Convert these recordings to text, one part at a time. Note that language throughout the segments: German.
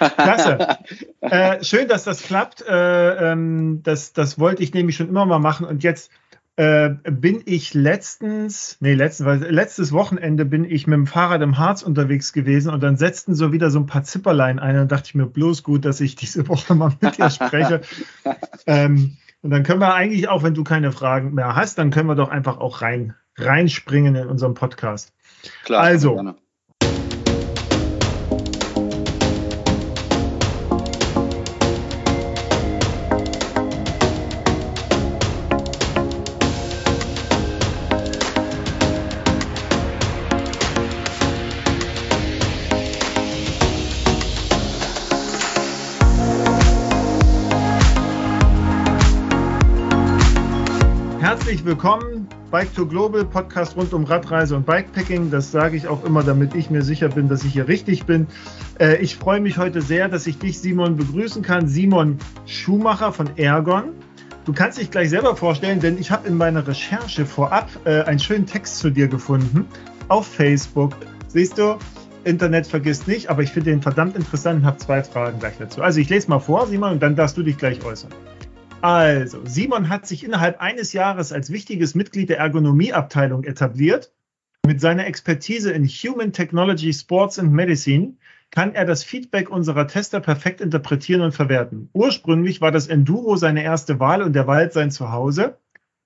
Klasse. äh, schön, dass das klappt. Äh, ähm, das, das wollte ich nämlich schon immer mal machen. Und jetzt äh, bin ich letztens, nee, letztens, letztes Wochenende bin ich mit dem Fahrrad im Harz unterwegs gewesen und dann setzten so wieder so ein paar Zipperlein ein. Und dachte ich mir bloß gut, dass ich diese Woche mal mit dir spreche. ähm, und dann können wir eigentlich auch, wenn du keine Fragen mehr hast, dann können wir doch einfach auch rein, reinspringen in unserem Podcast. Klar. Also, gerne. Herzlich willkommen, Bike to Global, Podcast rund um Radreise und Bikepacking. Das sage ich auch immer, damit ich mir sicher bin, dass ich hier richtig bin. Äh, ich freue mich heute sehr, dass ich dich, Simon, begrüßen kann. Simon Schumacher von Ergon. Du kannst dich gleich selber vorstellen, denn ich habe in meiner Recherche vorab äh, einen schönen Text zu dir gefunden auf Facebook. Siehst du, Internet vergisst nicht, aber ich finde den verdammt interessant und habe zwei Fragen gleich dazu. Also ich lese mal vor, Simon, und dann darfst du dich gleich äußern. Also, Simon hat sich innerhalb eines Jahres als wichtiges Mitglied der Ergonomieabteilung etabliert. Mit seiner Expertise in Human Technology, Sports and Medicine kann er das Feedback unserer Tester perfekt interpretieren und verwerten. Ursprünglich war das Enduro seine erste Wahl und der Wald sein Zuhause.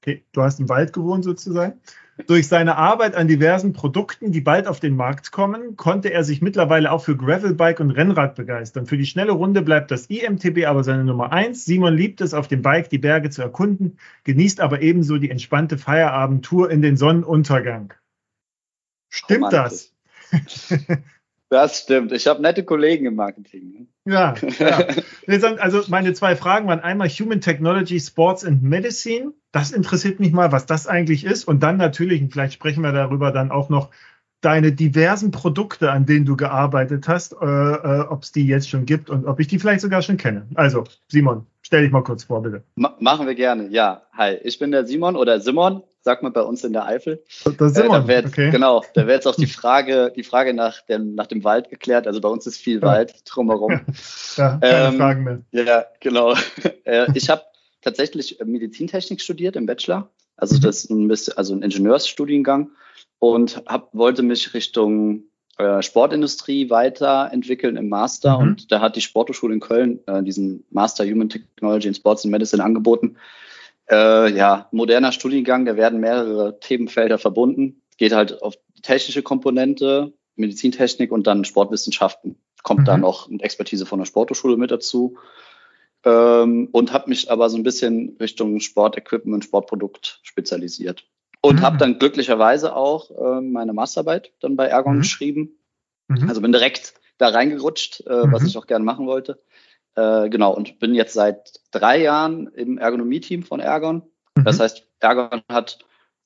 Okay, du hast im Wald gewohnt sozusagen. Durch seine Arbeit an diversen Produkten, die bald auf den Markt kommen, konnte er sich mittlerweile auch für Gravelbike und Rennrad begeistern. Für die schnelle Runde bleibt das IMTB aber seine Nummer eins. Simon liebt es, auf dem Bike die Berge zu erkunden, genießt aber ebenso die entspannte Feierabendtour in den Sonnenuntergang. Stimmt das? Das stimmt. Ich habe nette Kollegen im Marketing. Ne? Ja, ja. Also meine zwei Fragen waren einmal Human Technology, Sports and Medicine. Das interessiert mich mal, was das eigentlich ist. Und dann natürlich, und vielleicht sprechen wir darüber dann auch noch, deine diversen Produkte, an denen du gearbeitet hast, äh, äh, ob es die jetzt schon gibt und ob ich die vielleicht sogar schon kenne. Also, Simon, stell dich mal kurz vor, bitte. Ma machen wir gerne. Ja, hi, ich bin der Simon oder Simon, sagt man bei uns in der Eifel. Das Simon, äh, da okay. Genau, da wäre jetzt auch die Frage, die Frage nach dem, nach dem Wald geklärt. Also bei uns ist viel ja. Wald drumherum. ja, keine ähm, Fragen mehr. Ja, genau. äh, ich habe tatsächlich Medizintechnik studiert im Bachelor. Also mhm. das ist ein bisschen, also ein Ingenieursstudiengang und hab, wollte mich Richtung äh, Sportindustrie weiterentwickeln im Master. Mhm. Und da hat die Sporthochschule in Köln äh, diesen Master Human Technology in Sports and Medicine angeboten. Äh, ja, moderner Studiengang, da werden mehrere Themenfelder verbunden. Geht halt auf technische Komponente, Medizintechnik und dann Sportwissenschaften. Kommt mhm. da noch eine Expertise von der Sporthochschule mit dazu. Ähm, und habe mich aber so ein bisschen Richtung Sportequipment, Sportprodukt spezialisiert. Und mhm. habe dann glücklicherweise auch äh, meine Masterarbeit dann bei Ergon mhm. geschrieben. Mhm. Also bin direkt da reingerutscht, äh, was mhm. ich auch gerne machen wollte. Äh, genau, und bin jetzt seit drei Jahren im Ergonomie-Team von Ergon. Mhm. Das heißt, Ergon hat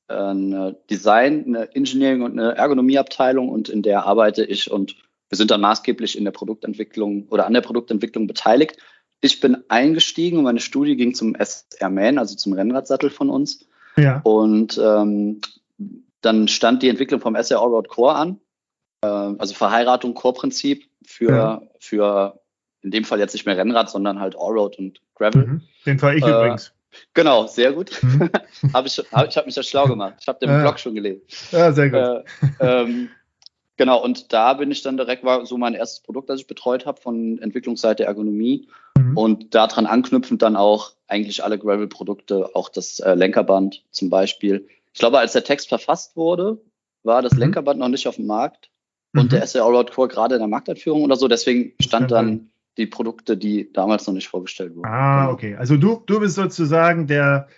äh, eine Design, eine Engineering und eine Ergonomieabteilung und in der arbeite ich und wir sind dann maßgeblich in der Produktentwicklung oder an der Produktentwicklung beteiligt. Ich bin eingestiegen und meine Studie ging zum SR-Man, also zum Rennradsattel von uns. Ja. Und ähm, dann stand die Entwicklung vom SR Allroad Core an, äh, also Verheiratung Core-Prinzip für, ja. für in dem Fall jetzt nicht mehr Rennrad, sondern halt Allroad und Gravel. Mhm. Den fahre ich äh, übrigens. Genau, sehr gut. Mhm. hab ich hab, ich habe mich ja schlau gemacht. Ich habe den ja. Blog schon gelesen. Ja, sehr gut. Äh, ähm, genau, und da bin ich dann direkt, war so mein erstes Produkt, das ich betreut habe von Entwicklungsseite Ergonomie. Mhm. Und daran anknüpfend dann auch eigentlich alle Gravel-Produkte, auch das äh, Lenkerband zum Beispiel. Ich glaube, als der Text verfasst wurde, war das mhm. Lenkerband noch nicht auf dem Markt und mhm. der SR Allroad Core gerade in der Markteinführung oder so. Deswegen stand dann die Produkte, die damals noch nicht vorgestellt wurden. Ah, genau. okay. Also du, du bist sozusagen der,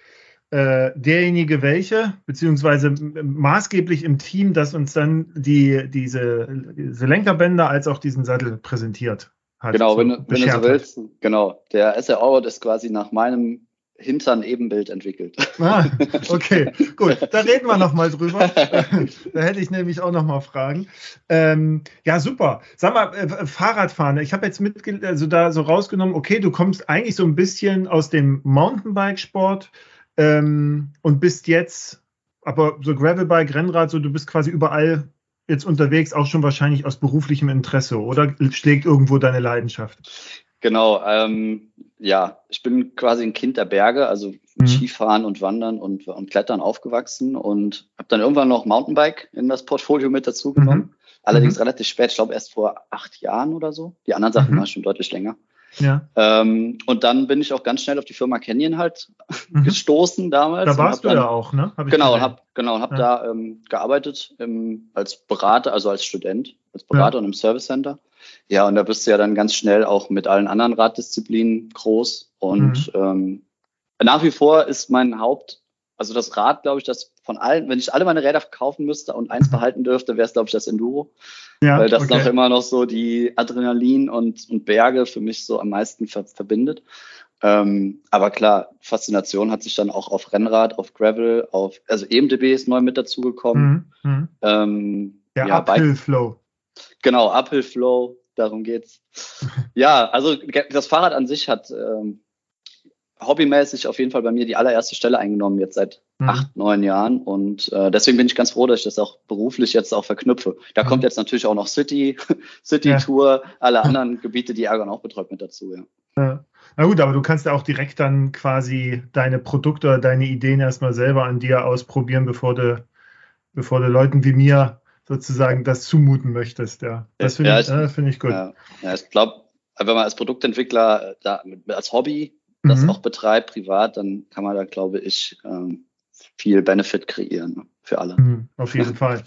äh, derjenige, welche, beziehungsweise maßgeblich im Team, das uns dann die, diese, diese Lenkerbänder als auch diesen Sattel präsentiert. Hat genau, so wenn, wenn du so willst. Genau. Der SR Allroad ist quasi nach meinem Hintern Ebenbild entwickelt. Ah, okay, gut. Da reden wir nochmal drüber. da hätte ich nämlich auch nochmal Fragen. Ähm, ja, super. Sag mal, äh, Fahrradfahren. Ich habe jetzt mit, also da so rausgenommen, okay, du kommst eigentlich so ein bisschen aus dem Mountainbike-Sport ähm, und bist jetzt, aber so Gravelbike, Rennrad, so du bist quasi überall jetzt unterwegs, auch schon wahrscheinlich aus beruflichem Interesse oder schlägt irgendwo deine Leidenschaft? Genau, ähm, ja, ich bin quasi ein Kind der Berge, also mhm. Skifahren und Wandern und, und Klettern aufgewachsen und habe dann irgendwann noch Mountainbike in das Portfolio mit dazu genommen. Mhm. Allerdings mhm. relativ spät, ich glaube erst vor acht Jahren oder so. Die anderen Sachen mhm. waren schon deutlich länger. Ja. Ähm, und dann bin ich auch ganz schnell auf die Firma Canyon halt mhm. gestoßen damals. Da warst du dann, ja auch, ne? Hab genau, und habe genau, hab ja. da ähm, gearbeitet im, als Berater, also als Student, als Berater ja. und im Service Center. Ja, und da bist du ja dann ganz schnell auch mit allen anderen Raddisziplinen groß. Und mhm. ähm, nach wie vor ist mein Haupt, also das Rad, glaube ich, das von allen, wenn ich alle meine Räder verkaufen müsste und eins behalten dürfte, wäre es, glaube ich, das Enduro. Ja, weil das okay. noch immer noch so die Adrenalin und, und Berge für mich so am meisten ver verbindet. Ähm, aber klar, Faszination hat sich dann auch auf Rennrad, auf Gravel, auf, also EMDB ist neu mit dazugekommen. Mhm. Mhm. Ähm, Der ja, Uphill Flow. Genau, Uphill Flow, darum geht's. ja, also das Fahrrad an sich hat ähm, hobbymäßig auf jeden Fall bei mir die allererste Stelle eingenommen, jetzt seit mhm. acht, neun Jahren. Und äh, deswegen bin ich ganz froh, dass ich das auch beruflich jetzt auch verknüpfe. Da mhm. kommt jetzt natürlich auch noch City, City Tour, ja. alle anderen Gebiete, die Ergon auch betreut mit dazu, ja. ja. Na gut, aber du kannst ja auch direkt dann quasi deine Produkte oder deine Ideen erstmal selber an dir ausprobieren, bevor du, bevor du Leuten wie mir sozusagen das zumuten möchtest, ja. Das finde ja, ich, äh, find ich gut. Ja, ja ich glaube, wenn man als Produktentwickler da, als Hobby das mhm. auch betreibt, privat, dann kann man da, glaube ich, ähm, viel Benefit kreieren für alle. Mhm, auf jeden Fall.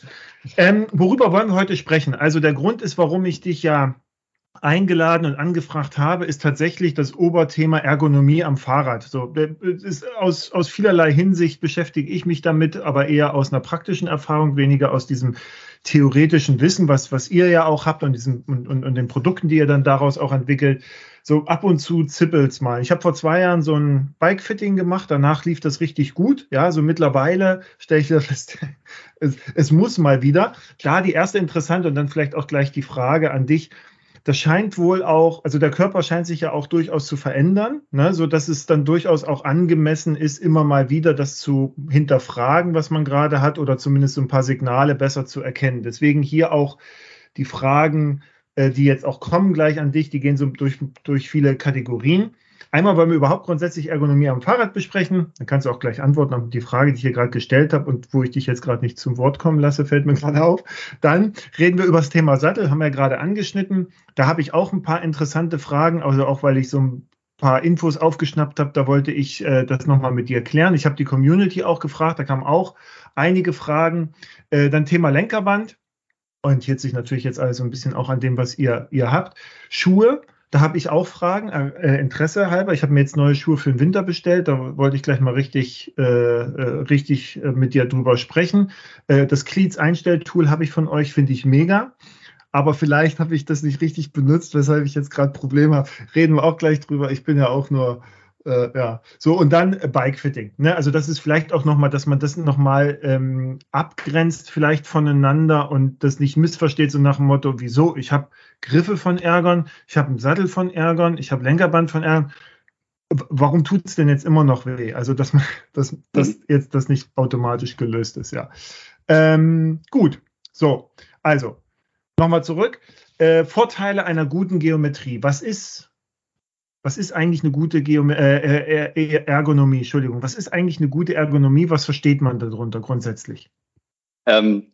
Ähm, worüber wollen wir heute sprechen? Also der Grund ist, warum ich dich ja eingeladen und angefragt habe, ist tatsächlich das Oberthema Ergonomie am Fahrrad. So, ist aus, aus vielerlei Hinsicht beschäftige ich mich damit, aber eher aus einer praktischen Erfahrung, weniger aus diesem theoretischen Wissen, was, was ihr ja auch habt und, diesem, und, und, und den Produkten, die ihr dann daraus auch entwickelt so ab und zu zippelt's mal. Ich habe vor zwei Jahren so ein Bike-Fitting gemacht, danach lief das richtig gut. Ja, so mittlerweile stelle ich wieder fest, es, es muss mal wieder. Da die erste interessante und dann vielleicht auch gleich die Frage an dich. Das scheint wohl auch, also der Körper scheint sich ja auch durchaus zu verändern, ne, so dass es dann durchaus auch angemessen ist, immer mal wieder das zu hinterfragen, was man gerade hat, oder zumindest so ein paar Signale besser zu erkennen. Deswegen hier auch die Fragen, äh, die jetzt auch kommen gleich an dich, die gehen so durch, durch viele Kategorien. Einmal wollen wir überhaupt grundsätzlich Ergonomie am Fahrrad besprechen. Dann kannst du auch gleich antworten auf die Frage, die ich hier gerade gestellt habe und wo ich dich jetzt gerade nicht zum Wort kommen lasse, fällt mir gerade auf. Dann reden wir über das Thema Sattel, haben wir ja gerade angeschnitten. Da habe ich auch ein paar interessante Fragen, also auch weil ich so ein paar Infos aufgeschnappt habe, da wollte ich äh, das nochmal mit dir klären. Ich habe die Community auch gefragt, da kamen auch einige Fragen. Äh, dann Thema Lenkerband orientiert sich natürlich jetzt alles so ein bisschen auch an dem, was ihr, ihr habt. Schuhe, da habe ich auch Fragen, äh, Interesse halber. Ich habe mir jetzt neue Schuhe für den Winter bestellt. Da wollte ich gleich mal richtig, äh, äh richtig äh, mit dir drüber sprechen. Äh, das Cleats-Einstelltool habe ich von euch, finde ich mega. Aber vielleicht habe ich das nicht richtig benutzt, weshalb ich jetzt gerade Probleme habe. Reden wir auch gleich drüber. Ich bin ja auch nur äh, ja, so und dann äh, Bikefitting. Ne? Also das ist vielleicht auch nochmal, dass man das nochmal ähm, abgrenzt vielleicht voneinander und das nicht missversteht, so nach dem Motto, wieso? Ich habe Griffe von Ärgern, ich habe einen Sattel von Ärgern, ich habe Lenkerband von Ärgern. Warum tut es denn jetzt immer noch weh? Also dass man, dass, dass mhm. jetzt das nicht automatisch gelöst ist, ja. Ähm, gut, so, also nochmal zurück. Äh, Vorteile einer guten Geometrie. Was ist was ist eigentlich eine gute Geom äh, äh, äh, Ergonomie? Entschuldigung, was ist eigentlich eine gute Ergonomie? Was versteht man darunter grundsätzlich? Ähm,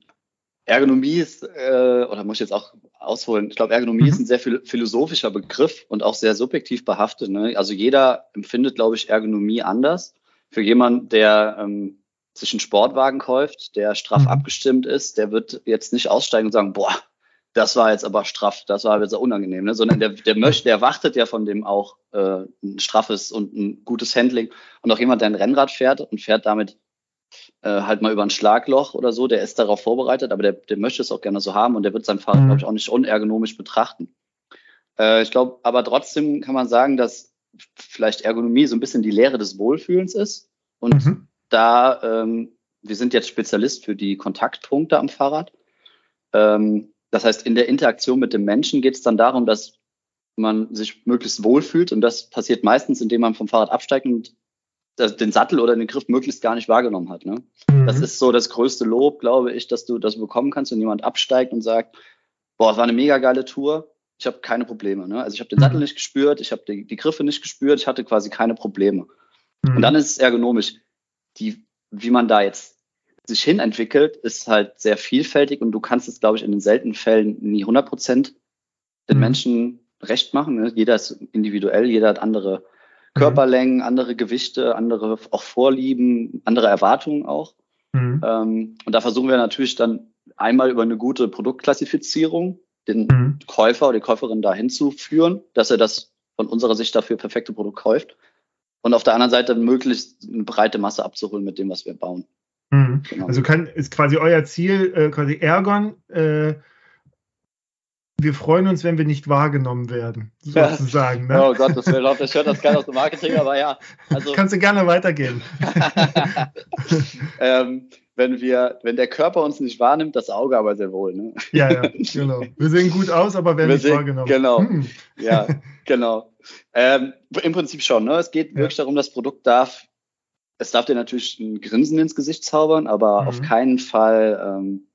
Ergonomie ist, äh, oder muss ich jetzt auch ausholen, ich glaube, Ergonomie mhm. ist ein sehr philosophischer Begriff und auch sehr subjektiv behaftet. Ne? Also jeder empfindet, glaube ich, Ergonomie anders. Für jemanden, der ähm, sich einen Sportwagen kauft, der straff mhm. abgestimmt ist, der wird jetzt nicht aussteigen und sagen, boah, das war jetzt aber straff, das war jetzt unangenehm, ne? sondern der, der möchte, der wartet ja von dem auch äh, ein straffes und ein gutes Handling. Und auch jemand, der ein Rennrad fährt und fährt damit äh, halt mal über ein Schlagloch oder so, der ist darauf vorbereitet, aber der, der möchte es auch gerne so haben und der wird sein Fahrrad, mhm. glaube ich, auch nicht unergonomisch betrachten. Äh, ich glaube, aber trotzdem kann man sagen, dass vielleicht Ergonomie so ein bisschen die Lehre des Wohlfühlens ist. Und mhm. da, ähm, wir sind jetzt Spezialist für die Kontaktpunkte am Fahrrad. Ähm, das heißt, in der Interaktion mit dem Menschen geht es dann darum, dass man sich möglichst wohlfühlt und das passiert meistens, indem man vom Fahrrad absteigt und den Sattel oder den Griff möglichst gar nicht wahrgenommen hat. Ne? Mhm. Das ist so das größte Lob, glaube ich, dass du das bekommen kannst, wenn jemand absteigt und sagt, boah, es war eine mega geile Tour. Ich habe keine Probleme. Ne? Also ich habe den Sattel mhm. nicht gespürt, ich habe die, die, Griffe nicht gespürt, ich hatte quasi keine Probleme. Mhm. Und dann ist es ergonomisch. Die, wie man da jetzt sich hinentwickelt, ist halt sehr vielfältig und du kannst es, glaube ich, in den seltenen Fällen nie 100 Prozent den mhm. Menschen recht machen. Ne? Jeder ist individuell, jeder hat andere. Körperlängen, andere Gewichte, andere auch Vorlieben, andere Erwartungen auch. Mhm. Ähm, und da versuchen wir natürlich dann einmal über eine gute Produktklassifizierung den mhm. Käufer oder die Käuferin dahin zu führen, dass er das von unserer Sicht dafür perfekte Produkt kauft. Und auf der anderen Seite möglichst eine breite Masse abzuholen mit dem, was wir bauen. Mhm. Genau. Also kann, ist quasi euer Ziel, äh, quasi Ergon, äh, wir freuen uns, wenn wir nicht wahrgenommen werden, sozusagen. Ne? Oh Gott, das laut, das hört das geil aus dem Marketing, aber ja. Also, Kannst du gerne weitergeben. ähm, wenn wir, wenn der Körper uns nicht wahrnimmt, das Auge aber sehr wohl. Ne? Ja, ja, genau. Wir sehen gut aus, aber werden wir nicht sehen, wahrgenommen. Genau. Hm. Ja, genau. Ähm, Im Prinzip schon. Ne? Es geht ja. wirklich darum, das Produkt darf es darf dir natürlich ein Grinsen ins Gesicht zaubern, aber mhm. auf keinen Fall ähm,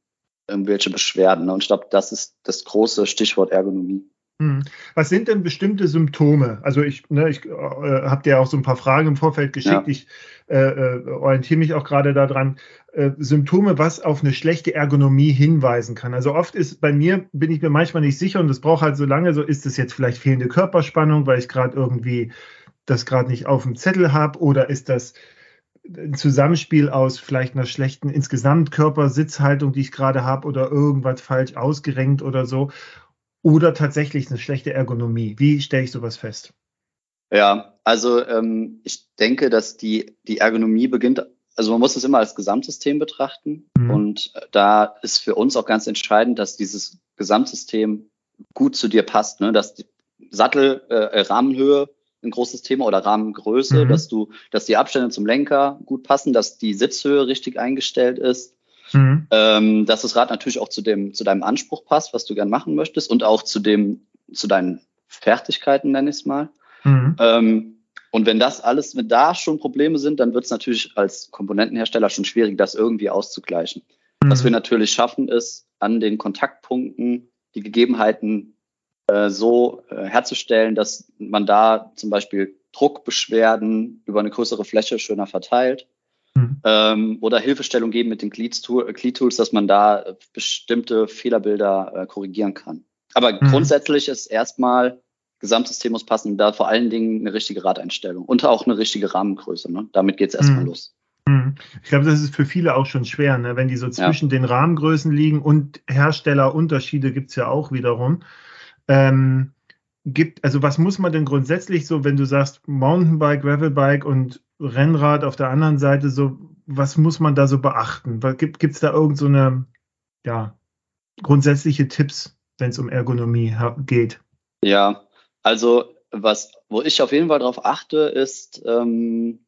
irgendwelche Beschwerden. Und ich glaube, das ist das große Stichwort Ergonomie. Mhm. Was sind denn bestimmte Symptome? Also ich, ne, ich äh, habe dir auch so ein paar Fragen im Vorfeld geschickt. Ja. Ich äh, äh, orientiere mich auch gerade daran. Äh, Symptome, was auf eine schlechte Ergonomie hinweisen kann. Also oft ist bei mir, bin ich mir manchmal nicht sicher und das braucht halt so lange, so ist es jetzt vielleicht fehlende Körperspannung, weil ich gerade irgendwie das gerade nicht auf dem Zettel habe oder ist das ein Zusammenspiel aus vielleicht einer schlechten insgesamt Körpersitzhaltung, die ich gerade habe, oder irgendwas falsch ausgerenkt oder so, oder tatsächlich eine schlechte Ergonomie. Wie stelle ich sowas fest? Ja, also ähm, ich denke, dass die, die Ergonomie beginnt, also man muss es immer als Gesamtsystem betrachten. Mhm. Und da ist für uns auch ganz entscheidend, dass dieses Gesamtsystem gut zu dir passt, ne? dass die Sattel, äh, Rahmenhöhe ein großes Thema oder Rahmengröße, mhm. dass du, dass die Abstände zum Lenker gut passen, dass die Sitzhöhe richtig eingestellt ist, mhm. ähm, dass das Rad natürlich auch zu dem, zu deinem Anspruch passt, was du gern machen möchtest und auch zu dem, zu deinen Fertigkeiten, nenne ich es mal. Mhm. Ähm, und wenn das alles, wenn da schon Probleme sind, dann wird es natürlich als Komponentenhersteller schon schwierig, das irgendwie auszugleichen. Was mhm. wir natürlich schaffen, ist, an den Kontaktpunkten die Gegebenheiten äh, so äh, herzustellen, dass man da zum Beispiel Druckbeschwerden über eine größere Fläche schöner verteilt. Mhm. Ähm, oder Hilfestellung geben mit den Glid-Tools, dass man da bestimmte Fehlerbilder äh, korrigieren kann. Aber mhm. grundsätzlich ist erstmal Gesamtsystem muss passen, da vor allen Dingen eine richtige Radeinstellung und auch eine richtige Rahmengröße. Ne? Damit geht es erstmal mhm. los. Mhm. Ich glaube, das ist für viele auch schon schwer, ne? wenn die so zwischen ja. den Rahmengrößen liegen und Herstellerunterschiede gibt es ja auch wiederum ähm, gibt, also was muss man denn grundsätzlich so, wenn du sagst Mountainbike, Gravelbike und Rennrad auf der anderen Seite, so, was muss man da so beachten? Gibt es da irgend so eine, ja, grundsätzliche Tipps, wenn es um Ergonomie geht? Ja, also was, wo ich auf jeden Fall darauf achte, ist ähm,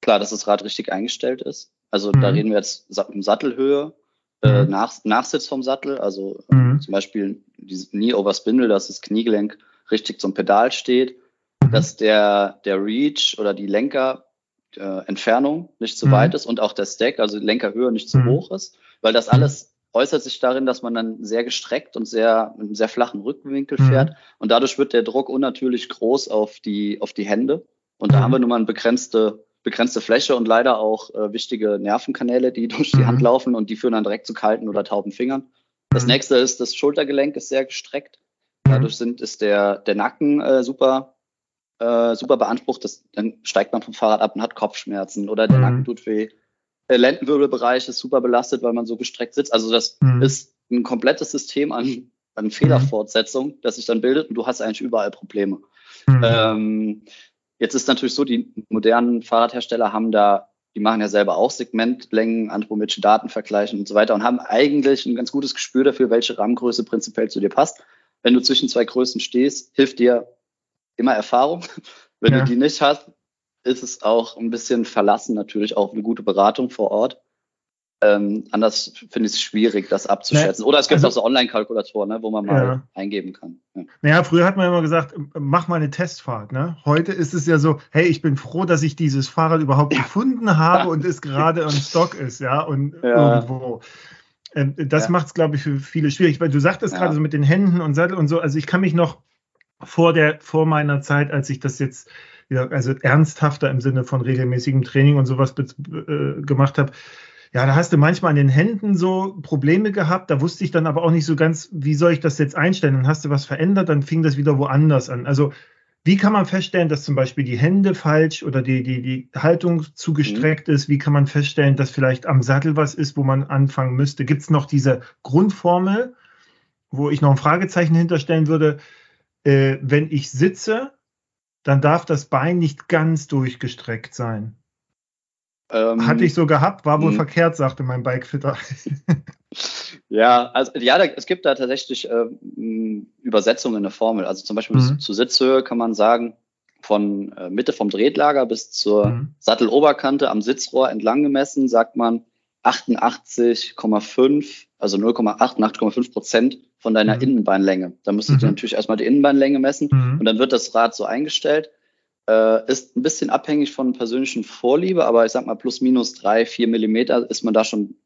klar, dass das Rad richtig eingestellt ist. Also mhm. da reden wir jetzt um Sattelhöhe, äh, mhm. Nach, Nachsitz vom Sattel, also mhm. zum Beispiel dieses Knee over Spindle, dass das Kniegelenk richtig zum Pedal steht, mhm. dass der, der Reach oder die Lenkerentfernung äh, nicht zu mhm. weit ist und auch der Stack, also die Lenkerhöhe nicht zu mhm. hoch ist, weil das alles äußert sich darin, dass man dann sehr gestreckt und sehr mit einem sehr flachen Rückenwinkel fährt und dadurch wird der Druck unnatürlich groß auf die, auf die Hände und da haben wir nun mal eine begrenzte begrenzte Fläche und leider auch äh, wichtige Nervenkanäle, die durch die mhm. Hand laufen und die führen dann direkt zu kalten oder tauben Fingern. Das mhm. nächste ist, das Schultergelenk ist sehr gestreckt. Mhm. Dadurch sind, ist der, der Nacken äh, super, äh, super beansprucht. Das, dann steigt man vom Fahrrad ab und hat Kopfschmerzen oder der mhm. Nacken tut weh. Der Lendenwirbelbereich ist super belastet, weil man so gestreckt sitzt. Also das mhm. ist ein komplettes System an, an Fehlerfortsetzung, das sich dann bildet und du hast eigentlich überall Probleme. Mhm. Ähm, Jetzt ist natürlich so, die modernen Fahrradhersteller haben da, die machen ja selber auch Segmentlängen, anthropometrische Daten vergleichen und so weiter und haben eigentlich ein ganz gutes Gespür dafür, welche Rahmengröße prinzipiell zu dir passt. Wenn du zwischen zwei Größen stehst, hilft dir immer Erfahrung. Wenn ja. du die nicht hast, ist es auch ein bisschen verlassen natürlich auch eine gute Beratung vor Ort. Ähm, anders finde ich es schwierig, das abzuschätzen. Nee, Oder es gibt also, auch so Online-Kalkulatoren, ne, wo man mal ja. eingeben kann. Ja. Naja, früher hat man immer gesagt, mach mal eine Testfahrt. Ne? Heute ist es ja so, hey, ich bin froh, dass ich dieses Fahrrad überhaupt ja. gefunden habe und es gerade im Stock ist, ja, und irgendwo. Ähm, das macht es, glaube ich, für viele schwierig. Weil du sagtest gerade so mit den Händen und Sattel und so, also ich kann mich noch vor der, vor meiner Zeit, als ich das jetzt also ernsthafter im Sinne von regelmäßigem Training und sowas äh, gemacht habe, ja, da hast du manchmal an den Händen so Probleme gehabt. Da wusste ich dann aber auch nicht so ganz, wie soll ich das jetzt einstellen? Dann hast du was verändert, dann fing das wieder woanders an. Also wie kann man feststellen, dass zum Beispiel die Hände falsch oder die, die, die Haltung zu gestreckt mhm. ist? Wie kann man feststellen, dass vielleicht am Sattel was ist, wo man anfangen müsste? Gibt es noch diese Grundformel, wo ich noch ein Fragezeichen hinterstellen würde? Äh, wenn ich sitze, dann darf das Bein nicht ganz durchgestreckt sein. Ähm, Hatte ich so gehabt, war wohl mh. verkehrt, sagte mein Bikefitter. ja, also ja, da, es gibt da tatsächlich äh, Übersetzungen in der Formel. Also zum Beispiel mhm. zur Sitzhöhe kann man sagen, von äh, Mitte vom Drehtlager bis zur mhm. Satteloberkante am Sitzrohr entlang gemessen, sagt man 88,5, also 0,88,5 Prozent von deiner mhm. Innenbeinlänge. Da müsstest mhm. du natürlich erstmal die Innenbeinlänge messen mhm. und dann wird das Rad so eingestellt. Äh, ist ein bisschen abhängig von persönlichen Vorliebe, aber ich sag mal plus minus drei, vier Millimeter ist man da schon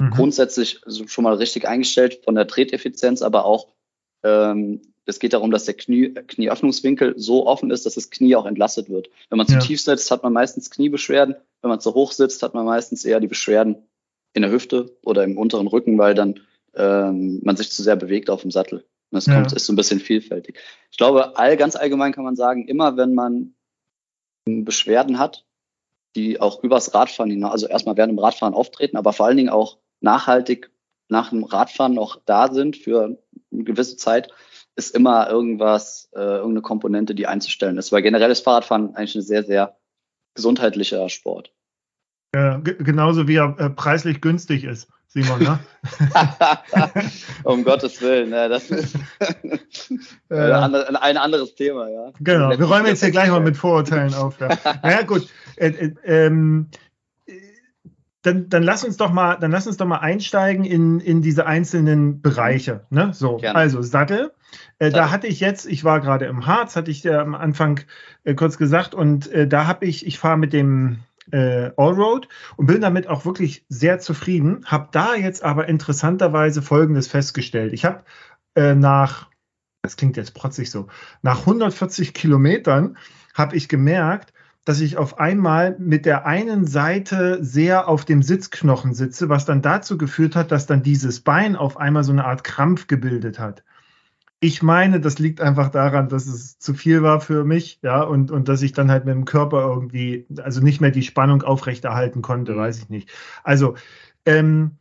mhm. grundsätzlich schon mal richtig eingestellt von der Treteffizienz, aber auch ähm, es geht darum, dass der Knie, Knieöffnungswinkel so offen ist, dass das Knie auch entlastet wird. Wenn man zu ja. tief sitzt, hat man meistens Kniebeschwerden. Wenn man zu hoch sitzt, hat man meistens eher die Beschwerden in der Hüfte oder im unteren Rücken, weil dann ähm, man sich zu sehr bewegt auf dem Sattel. Und das ja. kommt, ist so ein bisschen vielfältig. Ich glaube, all, ganz allgemein kann man sagen, immer wenn man Beschwerden hat, die auch übers Radfahren hinaus, also erstmal während dem Radfahren auftreten, aber vor allen Dingen auch nachhaltig nach dem Radfahren noch da sind für eine gewisse Zeit, ist immer irgendwas, äh, irgendeine Komponente, die einzustellen ist. Weil generell ist Fahrradfahren eigentlich ein sehr, sehr gesundheitlicher Sport. Ja, genauso wie er äh, preislich günstig ist. Simon, ne? um Gottes Willen, ja, das ist ein anderes Thema, ja. Genau, wir räumen jetzt hier gleich mal mit Vorurteilen auf. Ja. naja, gut. Äh, äh, ähm, dann, dann lass uns doch mal, dann lass uns doch mal einsteigen in, in diese einzelnen Bereiche. Ne? So, Gerne. also Sattel. Äh, da hatte ich jetzt, ich war gerade im Harz, hatte ich ja am Anfang äh, kurz gesagt, und äh, da habe ich, ich fahre mit dem äh, Allroad und bin damit auch wirklich sehr zufrieden. Habe da jetzt aber interessanterweise Folgendes festgestellt. Ich habe äh, nach, das klingt jetzt protzig so, nach 140 Kilometern habe ich gemerkt, dass ich auf einmal mit der einen Seite sehr auf dem Sitzknochen sitze, was dann dazu geführt hat, dass dann dieses Bein auf einmal so eine Art Krampf gebildet hat. Ich meine, das liegt einfach daran, dass es zu viel war für mich, ja, und, und dass ich dann halt mit dem Körper irgendwie, also nicht mehr die Spannung aufrechterhalten konnte, weiß ich nicht. Also, ähm,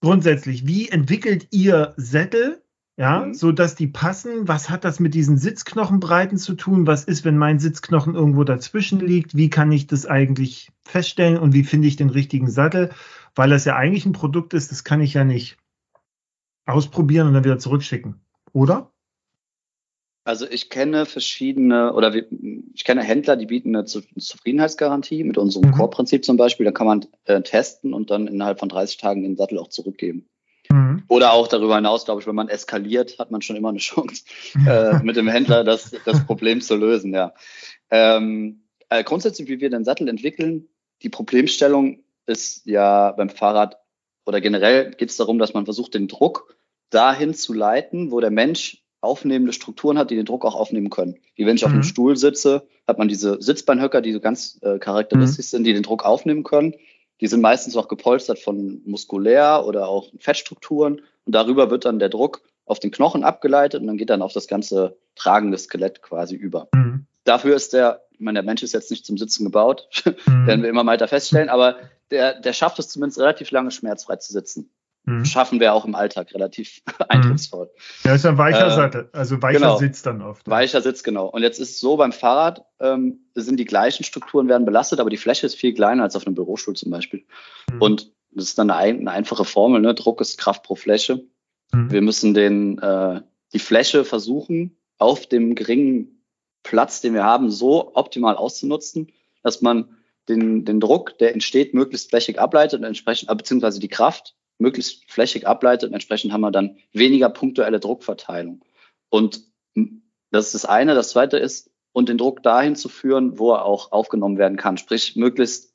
grundsätzlich, wie entwickelt ihr Sättel, ja, mhm. so dass die passen? Was hat das mit diesen Sitzknochenbreiten zu tun? Was ist, wenn mein Sitzknochen irgendwo dazwischen liegt? Wie kann ich das eigentlich feststellen und wie finde ich den richtigen Sattel? Weil das ja eigentlich ein Produkt ist, das kann ich ja nicht ausprobieren und dann wieder zurückschicken, oder? Also ich kenne verschiedene oder ich kenne Händler, die bieten eine Zufriedenheitsgarantie mit unserem mhm. Core-Prinzip zum Beispiel. Da kann man äh, testen und dann innerhalb von 30 Tagen den Sattel auch zurückgeben. Mhm. Oder auch darüber hinaus, glaube ich, wenn man eskaliert, hat man schon immer eine Chance, äh, mit dem Händler das, das Problem zu lösen. Ja. Ähm, äh, grundsätzlich, wie wir den Sattel entwickeln, die Problemstellung ist ja beim Fahrrad oder generell geht es darum, dass man versucht, den Druck dahin zu leiten, wo der Mensch aufnehmende Strukturen hat, die den Druck auch aufnehmen können. Wie wenn ich mhm. auf einem mhm. Stuhl sitze, hat man diese Sitzbeinhöcker, die so ganz äh, charakteristisch mhm. sind, die den Druck aufnehmen können. Die sind meistens auch gepolstert von muskulär oder auch Fettstrukturen und darüber wird dann der Druck auf den Knochen abgeleitet und dann geht dann auf das ganze tragende Skelett quasi über. Mhm. Dafür ist der, ich meine, der Mensch ist jetzt nicht zum Sitzen gebaut, mhm. werden wir immer weiter feststellen, aber der, der schafft es zumindest relativ lange schmerzfrei zu sitzen. Mhm. Schaffen wir auch im Alltag relativ mhm. eindrucksvoll. Ja, ist ein weicher äh, Sattel, also weicher genau, Sitz dann oft. Weicher Sitz, genau. Und jetzt ist es so, beim Fahrrad ähm, sind die gleichen Strukturen werden belastet, aber die Fläche ist viel kleiner als auf einem Bürostuhl zum Beispiel. Mhm. Und das ist dann eine, eine, einfache Formel, ne? Druck ist Kraft pro Fläche. Mhm. Wir müssen den, äh, die Fläche versuchen, auf dem geringen Platz, den wir haben, so optimal auszunutzen, dass man den, den Druck, der entsteht, möglichst flächig ableitet und entsprechend, äh, beziehungsweise die Kraft möglichst flächig ableitet und entsprechend haben wir dann weniger punktuelle Druckverteilung. Und das ist das eine. Das zweite ist, und den Druck dahin zu führen, wo er auch aufgenommen werden kann. Sprich, möglichst,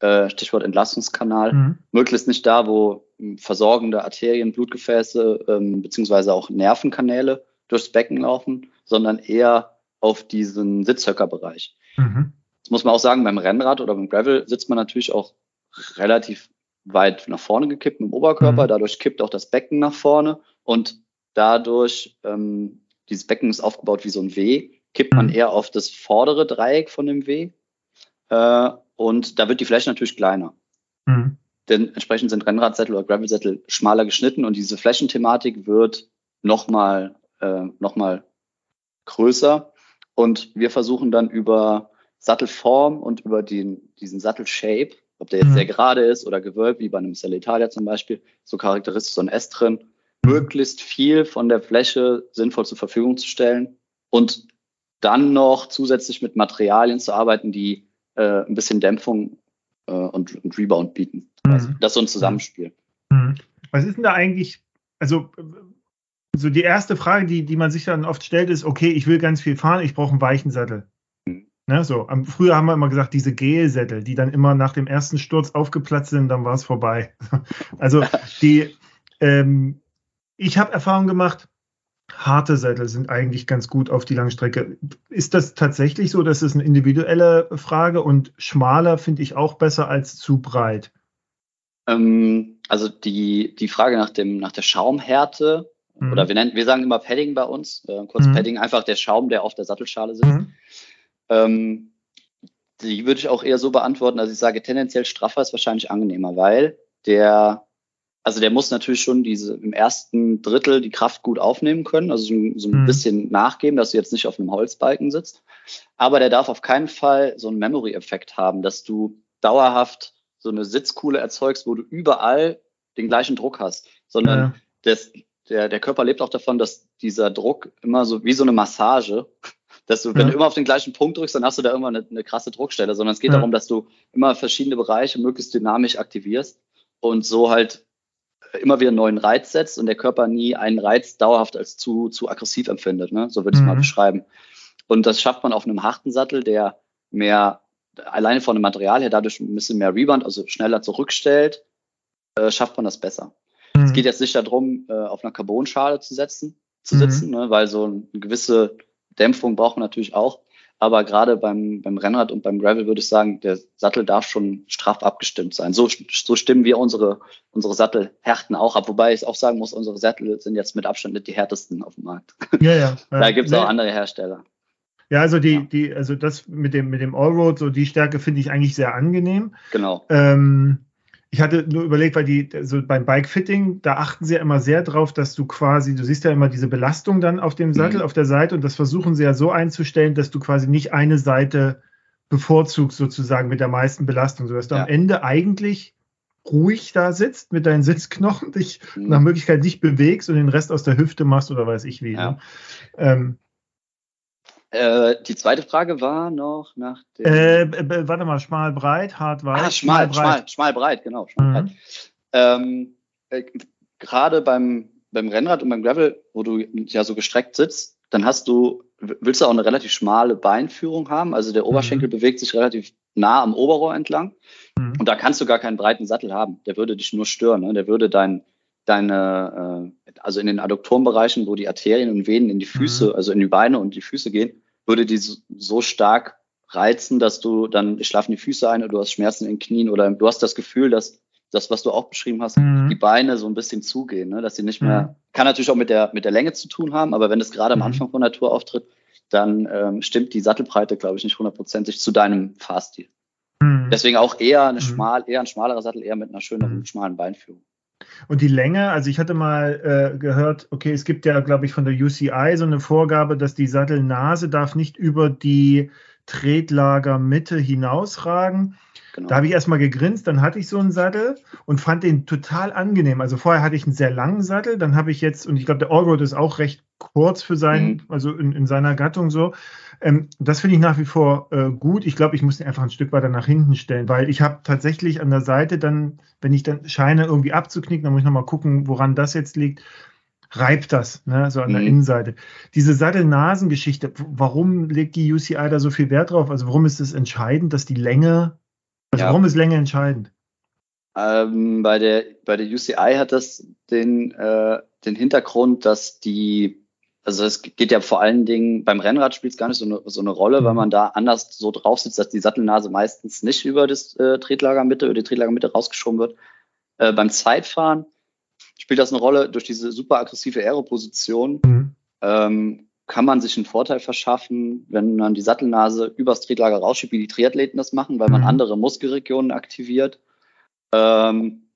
äh, Stichwort Entlastungskanal, mhm. möglichst nicht da, wo versorgende Arterien, Blutgefäße ähm, beziehungsweise auch Nervenkanäle durchs Becken laufen, sondern eher auf diesen Sitzhöckerbereich. Mhm. Das muss man auch sagen, beim Rennrad oder beim Gravel sitzt man natürlich auch relativ weit nach vorne gekippt im Oberkörper. Mhm. Dadurch kippt auch das Becken nach vorne und dadurch, ähm, dieses Becken ist aufgebaut wie so ein W, kippt man mhm. eher auf das vordere Dreieck von dem W. Äh, und da wird die Fläche natürlich kleiner. Mhm. Denn entsprechend sind Rennradsättel oder Gravelsättel schmaler geschnitten und diese Flächenthematik wird nochmal äh, noch größer. Und wir versuchen dann über Sattelform und über den, diesen Sattelshape, ob der jetzt mhm. sehr gerade ist oder gewölbt, wie bei einem Italia zum Beispiel, so charakteristisch so ein S drin, möglichst viel von der Fläche sinnvoll zur Verfügung zu stellen und dann noch zusätzlich mit Materialien zu arbeiten, die äh, ein bisschen Dämpfung äh, und, und, Rebound bieten. Mhm. Also das ist so ein Zusammenspiel. Mhm. Was ist denn da eigentlich, also so die erste Frage, die, die man sich dann oft stellt, ist, okay, ich will ganz viel fahren, ich brauche einen weichen Sattel. Mhm. Ne, so. Früher haben wir immer gesagt, diese Gelsättel, die dann immer nach dem ersten Sturz aufgeplatzt sind, dann war es vorbei. Also die, ähm, ich habe Erfahrung gemacht, harte Sättel sind eigentlich ganz gut auf die Langstrecke. Ist das tatsächlich so? Das ist eine individuelle Frage und schmaler finde ich auch besser als zu breit. Ähm, also die, die Frage nach, dem, nach der Schaumhärte mhm. oder wir, nennen, wir sagen immer Padding bei uns, äh, kurz mhm. Padding, einfach der Schaum, der auf der Sattelschale sitzt. Mhm. Ähm, die würde ich auch eher so beantworten, dass ich sage, tendenziell straffer ist wahrscheinlich angenehmer, weil der also der muss natürlich schon diese im ersten Drittel die Kraft gut aufnehmen können, also so, so ein mhm. bisschen nachgeben, dass du jetzt nicht auf einem Holzbalken sitzt. Aber der darf auf keinen Fall so einen Memory-Effekt haben, dass du dauerhaft so eine Sitzkuhle erzeugst, wo du überall den gleichen Druck hast, sondern ja. das, der, der Körper lebt auch davon, dass dieser Druck immer so wie so eine Massage, dass du, wenn ja. du immer auf den gleichen Punkt drückst, dann hast du da immer eine, eine krasse Druckstelle, sondern es geht ja. darum, dass du immer verschiedene Bereiche möglichst dynamisch aktivierst und so halt immer wieder einen neuen Reiz setzt und der Körper nie einen Reiz dauerhaft als zu, zu aggressiv empfindet. Ne? So würde ich es mhm. mal beschreiben. Und das schafft man auf einem harten Sattel, der mehr, alleine von dem Material her, dadurch ein bisschen mehr Rebound, also schneller zurückstellt, äh, schafft man das besser. Mhm. Es geht jetzt nicht darum, äh, auf einer Carbonschale zu setzen, zu mhm. sitzen, ne? weil so eine gewisse Dämpfung braucht man natürlich auch. Aber gerade beim, beim Rennrad und beim Gravel würde ich sagen, der Sattel darf schon straff abgestimmt sein. So, so stimmen wir unsere, unsere Sattelhärten auch ab. Wobei ich auch sagen muss, unsere Sättel sind jetzt mit Abstand nicht die härtesten auf dem Markt. Ja, ja. da gibt es auch andere Hersteller. Ja, also die, ja. die, also das mit dem, mit dem Allroad, so die Stärke finde ich eigentlich sehr angenehm. Genau. Ähm, ich hatte nur überlegt, weil die, so beim Bike-Fitting, da achten sie ja immer sehr drauf, dass du quasi, du siehst ja immer diese Belastung dann auf dem Sattel, mhm. auf der Seite und das versuchen sie ja so einzustellen, dass du quasi nicht eine Seite bevorzugst sozusagen mit der meisten Belastung, sodass du ja. am Ende eigentlich ruhig da sitzt mit deinen Sitzknochen, dich mhm. nach Möglichkeit nicht bewegst und den Rest aus der Hüfte machst oder weiß ich wie. Ja. Ne? Ähm, äh, die zweite Frage war noch nach dem. Äh, warte mal, schmal, breit, hart, weit. Ah, schmal, schmal, breit, schmal, schmal, breit genau. Schmal, mhm. breit. Ähm, äh, Gerade beim, beim Rennrad und beim Gravel, wo du ja so gestreckt sitzt, dann hast du, willst du auch eine relativ schmale Beinführung haben. Also der Oberschenkel mhm. bewegt sich relativ nah am Oberrohr entlang. Mhm. Und da kannst du gar keinen breiten Sattel haben. Der würde dich nur stören. Ne? Der würde dein, deine, äh, also in den Adduktorenbereichen, wo die Arterien und Venen in die Füße, mhm. also in die Beine und die Füße gehen, würde die so stark reizen, dass du dann schlafen die Füße ein oder du hast Schmerzen in den Knien oder du hast das Gefühl, dass das, was du auch beschrieben hast, mhm. die Beine so ein bisschen zugehen, ne? dass sie nicht mehr, mhm. kann natürlich auch mit der, mit der Länge zu tun haben, aber wenn es gerade am mhm. Anfang von der Tour auftritt, dann ähm, stimmt die Sattelbreite, glaube ich, nicht hundertprozentig zu deinem Fahrstil. Mhm. Deswegen auch eher eine mhm. schmal, eher ein schmalerer Sattel, eher mit einer schöneren, schmalen Beinführung. Und die Länge, also ich hatte mal äh, gehört, okay, es gibt ja, glaube ich, von der UCI so eine Vorgabe, dass die Sattelnase darf nicht über die Tretlagermitte hinausragen. Genau. Da habe ich erstmal gegrinst, dann hatte ich so einen Sattel und fand den total angenehm. Also vorher hatte ich einen sehr langen Sattel, dann habe ich jetzt, und ich glaube, der Allroad ist auch recht kurz für sein, mhm. also in, in, seiner Gattung so. Ähm, das finde ich nach wie vor äh, gut. Ich glaube, ich muss den einfach ein Stück weiter nach hinten stellen, weil ich habe tatsächlich an der Seite dann, wenn ich dann scheine irgendwie abzuknicken, dann muss ich nochmal gucken, woran das jetzt liegt. Reibt das, ne, so an der mhm. Innenseite. Diese Sattelnasengeschichte, warum legt die UCI da so viel Wert drauf? Also warum ist es entscheidend, dass die Länge, also ja. warum ist Länge entscheidend? Ähm, bei, der, bei der UCI hat das den, äh, den Hintergrund, dass die also es geht ja vor allen Dingen, beim Rennrad spielt es gar nicht so eine, so eine Rolle, weil mhm. man da anders so drauf sitzt, dass die Sattelnase meistens nicht über das äh, Tretlagermitte, über die Tretlagermitte rausgeschoben wird. Äh, beim Zeitfahren spielt das eine Rolle durch diese super aggressive Aeroposition. Mhm. Ähm, kann man sich einen Vorteil verschaffen, wenn man die Sattelnase übers Tretlager rausschiebt, wie die Triathleten das machen, weil man mhm. andere Muskelregionen aktiviert. Ähm,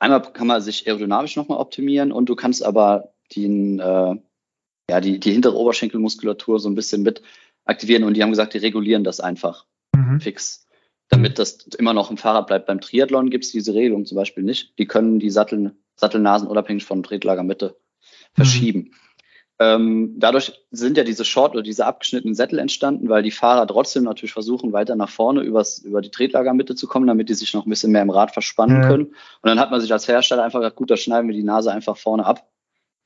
einmal kann man sich aerodynamisch nochmal optimieren und du kannst aber den, äh, ja, die, die hintere Oberschenkelmuskulatur so ein bisschen mit aktivieren und die haben gesagt, die regulieren das einfach mhm. fix. Damit das immer noch im Fahrrad bleibt. Beim Triathlon gibt es diese Regelung zum Beispiel nicht. Die können die Sattel, Sattelnasen unabhängig von Tretlagermitte mhm. verschieben. Mhm. Ähm, dadurch sind ja diese Short- oder diese abgeschnittenen Sättel entstanden, weil die Fahrer trotzdem natürlich versuchen, weiter nach vorne übers, über die Tretlagermitte zu kommen, damit die sich noch ein bisschen mehr im Rad verspannen ja. können. Und dann hat man sich als Hersteller einfach gesagt, gut, da schneiden wir die Nase einfach vorne ab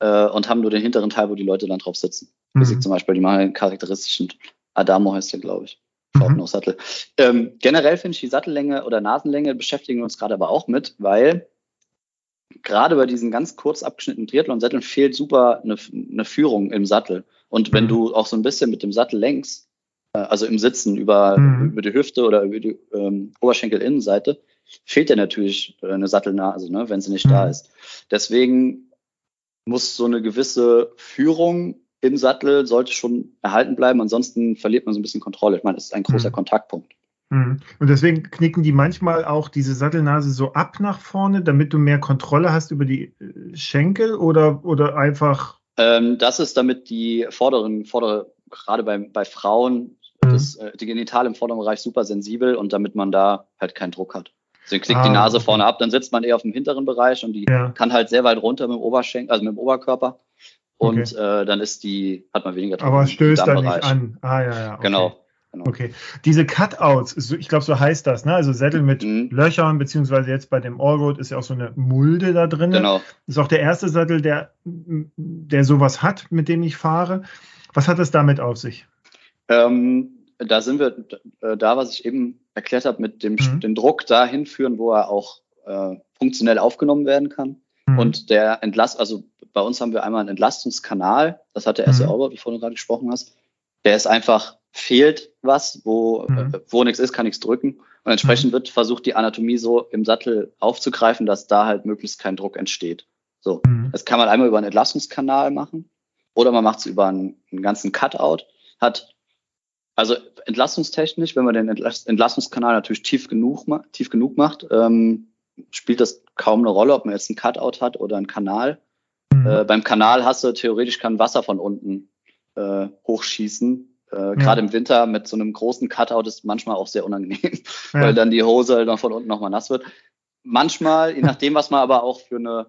äh, und haben nur den hinteren Teil, wo die Leute dann drauf sitzen. Mhm. Wie zum Beispiel, die machen einen charakteristischen Adamo heißt der, glaube ich. Mhm. Sattel. Ähm, generell finde ich die Sattellänge oder Nasenlänge beschäftigen wir uns gerade aber auch mit, weil gerade bei diesen ganz kurz abgeschnittenen Triathlon-Sätteln fehlt super eine, eine, Führung im Sattel. Und wenn mhm. du auch so ein bisschen mit dem Sattel lenkst, äh, also im Sitzen über, mhm. über die Hüfte oder über die ähm, Oberschenkelinnenseite, fehlt dir natürlich äh, eine Sattelnase, ne, wenn sie nicht mhm. da ist. Deswegen muss so eine gewisse Führung im Sattel sollte schon erhalten bleiben, ansonsten verliert man so ein bisschen Kontrolle. Ich meine, das ist ein großer mhm. Kontaktpunkt. Mhm. Und deswegen knicken die manchmal auch diese Sattelnase so ab nach vorne, damit du mehr Kontrolle hast über die äh, Schenkel oder, oder einfach. Ähm, das ist damit die vorderen, vordere, gerade bei, bei Frauen, mhm. das, äh, die Genitale im vorderen Bereich super sensibel und damit man da halt keinen Druck hat. Deswegen knickt ah, die Nase vorne ab, dann sitzt man eher auf dem hinteren Bereich und die ja. kann halt sehr weit runter mit dem Oberschenkel, also mit dem Oberkörper. Und okay. äh, dann ist die, hat man weniger Druck. Aber es stößt dann nicht an. Ah, ja, ja. Okay. Genau. Genau. Okay. Diese Cutouts, ich glaube, so heißt das, ne? Also Sättel mit mhm. Löchern, beziehungsweise jetzt bei dem Allroad ist ja auch so eine Mulde da drin. Genau. Ist auch der erste Sattel, der, der sowas hat, mit dem ich fahre. Was hat es damit auf sich? Ähm, da sind wir äh, da, was ich eben erklärt habe, mit dem mhm. den Druck dahin führen, wo er auch äh, funktionell aufgenommen werden kann. Mhm. Und der Entlast, also bei uns haben wir einmal einen Entlastungskanal, das hat der erste mhm. Albert, bevor du gerade gesprochen hast. Der ist einfach, fehlt was, wo, mhm. äh, wo nichts ist, kann nichts drücken. Und entsprechend mhm. wird versucht, die Anatomie so im Sattel aufzugreifen, dass da halt möglichst kein Druck entsteht. So. Mhm. Das kann man einmal über einen Entlastungskanal machen oder man macht es über einen, einen ganzen Cutout, hat also entlastungstechnisch, wenn man den Entlastungskanal natürlich tief genug, tief genug macht, ähm, spielt das kaum eine Rolle, ob man jetzt einen Cutout hat oder einen Kanal. Mhm. Äh, beim Kanal hast du theoretisch kann Wasser von unten äh, hochschießen. Äh, ja. Gerade im Winter mit so einem großen Cutout ist manchmal auch sehr unangenehm, ja. weil dann die Hose dann von unten nochmal nass wird. Manchmal, je nachdem, was man aber auch für eine,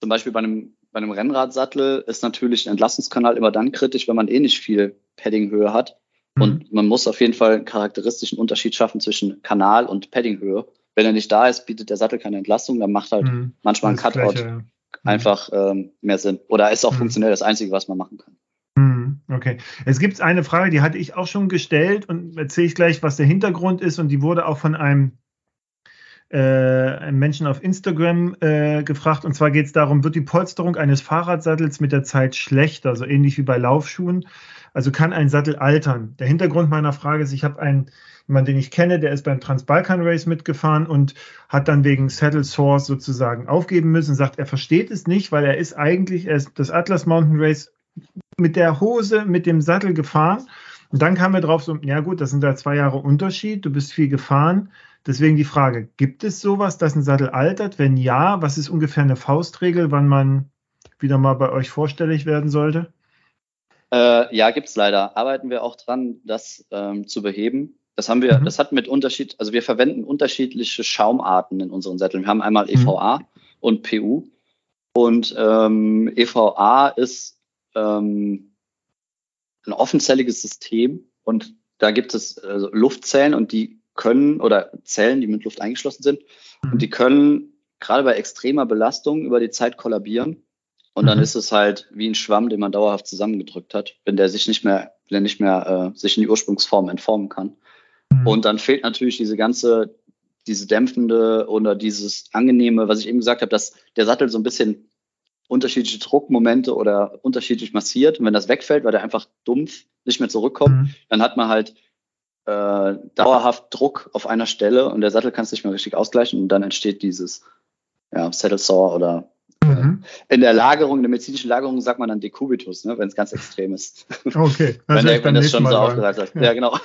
zum Beispiel bei einem, bei einem Rennradsattel, ist natürlich ein Entlastungskanal immer dann kritisch, wenn man eh nicht viel Paddinghöhe hat. Und mhm. man muss auf jeden Fall einen charakteristischen Unterschied schaffen zwischen Kanal und Paddinghöhe. Wenn er nicht da ist, bietet der Sattel keine Entlastung, dann macht halt mhm. manchmal ein Cutout gleiche, ja. Mhm. einfach ähm, mehr Sinn. Oder ist auch mhm. funktionell das Einzige, was man machen kann. Mhm. Okay. Es gibt eine Frage, die hatte ich auch schon gestellt und erzähle ich gleich, was der Hintergrund ist. Und die wurde auch von einem, äh, einem Menschen auf Instagram äh, gefragt. Und zwar geht es darum, wird die Polsterung eines Fahrradsattels mit der Zeit schlechter, so ähnlich wie bei Laufschuhen? Also kann ein Sattel altern? Der Hintergrund meiner Frage ist, ich habe einen, jemanden, den ich kenne, der ist beim Transbalkan Race mitgefahren und hat dann wegen Saddle Source sozusagen aufgeben müssen, sagt, er versteht es nicht, weil er ist eigentlich, er ist das Atlas Mountain Race mit der Hose, mit dem Sattel gefahren. Und dann kam er drauf so, ja gut, das sind da zwei Jahre Unterschied, du bist viel gefahren. Deswegen die Frage, gibt es sowas, dass ein Sattel altert? Wenn ja, was ist ungefähr eine Faustregel, wann man wieder mal bei euch vorstellig werden sollte? Äh, ja, gibt's leider. Arbeiten wir auch dran, das ähm, zu beheben. Das haben wir, mhm. das hat mit Unterschied, also wir verwenden unterschiedliche Schaumarten in unseren Sätteln. Wir haben einmal EVA mhm. und PU. Und ähm, EVA ist ähm, ein offenzelliges System und da gibt es also Luftzellen und die können oder Zellen, die mit Luft eingeschlossen sind mhm. und die können gerade bei extremer Belastung über die Zeit kollabieren und dann mhm. ist es halt wie ein Schwamm, den man dauerhaft zusammengedrückt hat, wenn der sich nicht mehr, wenn er nicht mehr äh, sich in die Ursprungsform entformen kann. Mhm. Und dann fehlt natürlich diese ganze, diese dämpfende oder dieses angenehme, was ich eben gesagt habe, dass der Sattel so ein bisschen unterschiedliche Druckmomente oder unterschiedlich massiert. Und wenn das wegfällt, weil der einfach dumpf nicht mehr zurückkommt, mhm. dann hat man halt äh, dauerhaft Druck auf einer Stelle und der Sattel kann es nicht mehr richtig ausgleichen und dann entsteht dieses ja, Saddle Sore oder Mhm. In der Lagerung, in der medizinischen Lagerung sagt man dann Dekubitus, ne, wenn es ganz extrem ist. Okay. wenn, der, wenn das schon so aufgereiht hat. Ja, ja genau.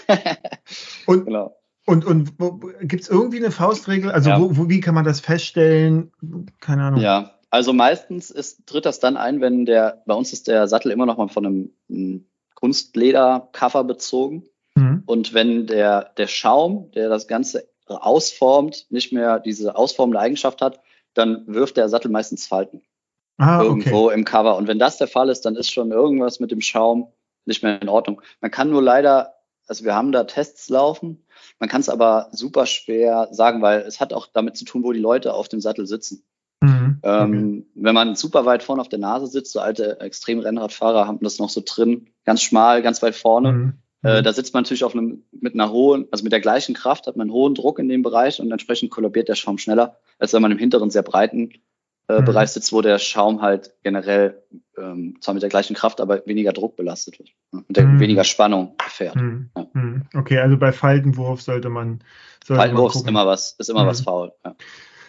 und, genau. Und, und gibt es irgendwie eine Faustregel? Also ja. wo, wo, wie kann man das feststellen? Keine Ahnung. Ja, also meistens ist, tritt das dann ein, wenn der, bei uns ist der Sattel immer noch mal von einem, einem Kunstleder-Cover bezogen. Mhm. Und wenn der, der Schaum, der das Ganze ausformt, nicht mehr diese ausformende Eigenschaft hat, dann wirft der Sattel meistens Falten. Ah, irgendwo okay. im Cover. Und wenn das der Fall ist, dann ist schon irgendwas mit dem Schaum nicht mehr in Ordnung. Man kann nur leider, also wir haben da Tests laufen, man kann es aber super schwer sagen, weil es hat auch damit zu tun, wo die Leute auf dem Sattel sitzen. Mhm, ähm, Wenn man super weit vorne auf der Nase sitzt, so alte Extremrennradfahrer haben das noch so drin, ganz schmal, ganz weit vorne. Mhm. Äh, mhm. da sitzt man natürlich auf einem, mit einer hohen, also mit der gleichen Kraft hat man einen hohen Druck in dem Bereich und entsprechend kollabiert der Schaum schneller, als wenn man im hinteren sehr breiten äh, mhm. Bereich sitzt, wo der Schaum halt generell ähm, zwar mit der gleichen Kraft, aber weniger Druck belastet wird und mhm. weniger Spannung erfährt. Mhm. Ja. Mhm. Okay, also bei Faltenwurf sollte man. Sollte Faltenwurf man ist immer was, ist immer was mhm. faul. Ja.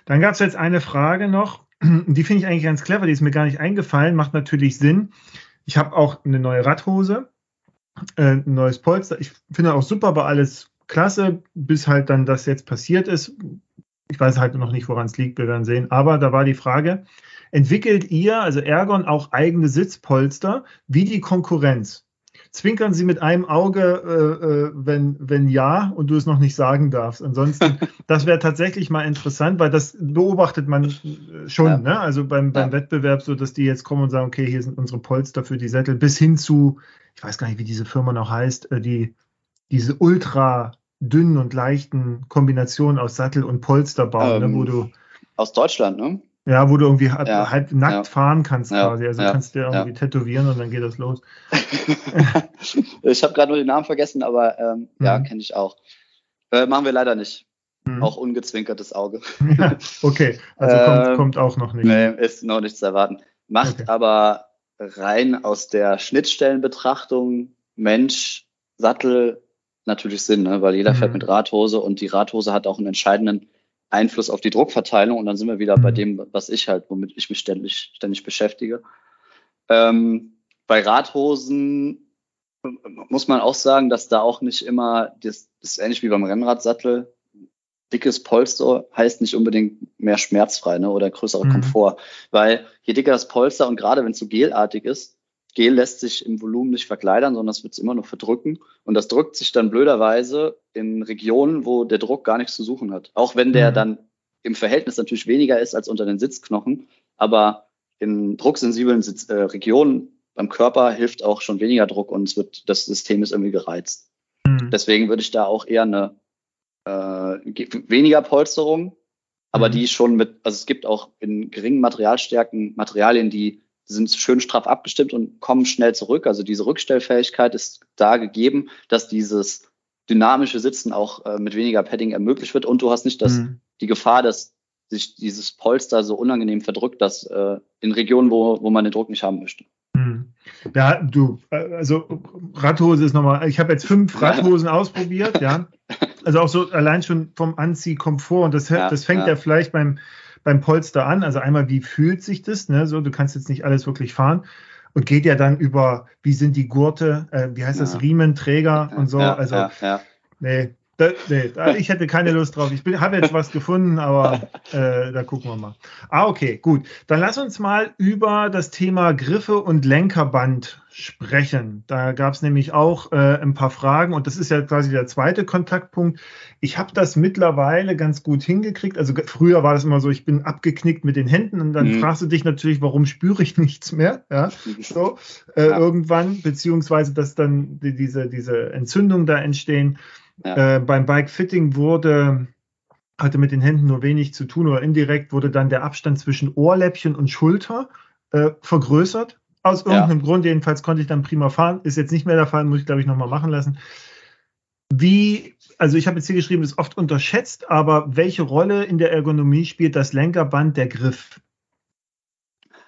Dann gab es jetzt eine Frage noch, die finde ich eigentlich ganz clever, die ist mir gar nicht eingefallen, macht natürlich Sinn. Ich habe auch eine neue Radhose äh, ein neues Polster. Ich finde auch super, war alles klasse, bis halt dann das jetzt passiert ist. Ich weiß halt noch nicht, woran es liegt, wir werden sehen. Aber da war die Frage, entwickelt ihr, also Ergon, auch eigene Sitzpolster wie die Konkurrenz? Zwinkern Sie mit einem Auge, äh, äh wenn, wenn ja und du es noch nicht sagen darfst. Ansonsten, das wäre tatsächlich mal interessant, weil das beobachtet man äh, schon, ja. ne? also beim, beim ja. Wettbewerb, so dass die jetzt kommen und sagen, okay, hier sind unsere Polster für die Sättel, bis hin zu ich weiß gar nicht, wie diese Firma noch heißt, äh, die diese ultra dünnen und leichten Kombinationen aus Sattel und Polster bauen, ähm, ne, wo ähm, du aus Deutschland, ne? Ja, wo du irgendwie halb, ja, halb nackt ja. fahren kannst ja, quasi. Also kannst du irgendwie tätowieren und dann geht das los. ich habe gerade nur den Namen vergessen, aber ähm, mhm. ja, kenne ich auch. Äh, machen wir leider nicht. Mhm. Auch ungezwinkertes Auge. okay, also kommt, ähm, kommt, auch noch nicht. Nee, ist noch nichts zu erwarten. Macht okay. aber rein aus der Schnittstellenbetrachtung Mensch, Sattel natürlich Sinn, ne? weil jeder mhm. fährt mit Radhose und die Radhose hat auch einen entscheidenden Einfluss auf die Druckverteilung und dann sind wir wieder mhm. bei dem, was ich halt, womit ich mich ständig, ständig beschäftige. Ähm, bei Radhosen muss man auch sagen, dass da auch nicht immer, das, das ist ähnlich wie beim Rennradsattel, dickes Polster heißt nicht unbedingt mehr schmerzfrei ne, oder größerer mhm. Komfort. Weil je dicker das Polster und gerade wenn es so gelartig ist, Gel lässt sich im Volumen nicht verkleidern, sondern es wird es immer noch verdrücken. Und das drückt sich dann blöderweise in Regionen, wo der Druck gar nichts zu suchen hat. Auch wenn der mhm. dann im Verhältnis natürlich weniger ist als unter den Sitzknochen. Aber in drucksensiblen Sitz, äh, Regionen beim Körper hilft auch schon weniger Druck und es wird, das System ist irgendwie gereizt. Mhm. Deswegen würde ich da auch eher eine äh, weniger Polsterung, aber mhm. die schon mit, also es gibt auch in geringen Materialstärken Materialien, die sind schön straff abgestimmt und kommen schnell zurück. Also diese Rückstellfähigkeit ist da gegeben, dass dieses dynamische Sitzen auch äh, mit weniger Padding ermöglicht wird und du hast nicht das, mhm. die Gefahr, dass sich dieses Polster so unangenehm verdrückt, dass äh, in Regionen, wo, wo man den Druck nicht haben möchte. Ja, du, äh, also Radhose ist nochmal, ich habe jetzt fünf Radhosen ausprobiert, ja. Also auch so allein schon vom Anziehkomfort und das, ja, das fängt ja. ja, vielleicht beim, beim Polster an. Also einmal, wie fühlt sich das? Ne? So, du kannst jetzt nicht alles wirklich fahren und geht ja dann über, wie sind die Gurte, äh, wie heißt das, Riementräger und so. also, nee, Da, nee, ich hätte keine Lust drauf. Ich habe jetzt was gefunden, aber äh, da gucken wir mal. Ah, okay, gut. Dann lass uns mal über das Thema Griffe und Lenkerband sprechen. Da gab es nämlich auch äh, ein paar Fragen und das ist ja quasi der zweite Kontaktpunkt. Ich habe das mittlerweile ganz gut hingekriegt. Also früher war das immer so, ich bin abgeknickt mit den Händen und dann mhm. fragst du dich natürlich, warum spüre ich nichts mehr? Ja, so äh, ja. irgendwann, beziehungsweise dass dann die, diese, diese Entzündungen da entstehen. Ja. Äh, beim Bike-Fitting wurde, hatte mit den Händen nur wenig zu tun oder indirekt wurde dann der Abstand zwischen Ohrläppchen und Schulter äh, vergrößert. Aus irgendeinem ja. Grund, jedenfalls konnte ich dann prima fahren. Ist jetzt nicht mehr der Fall, muss ich glaube ich nochmal machen lassen. Wie, also ich habe jetzt hier geschrieben, ist oft unterschätzt, aber welche Rolle in der Ergonomie spielt das Lenkerband, der Griff?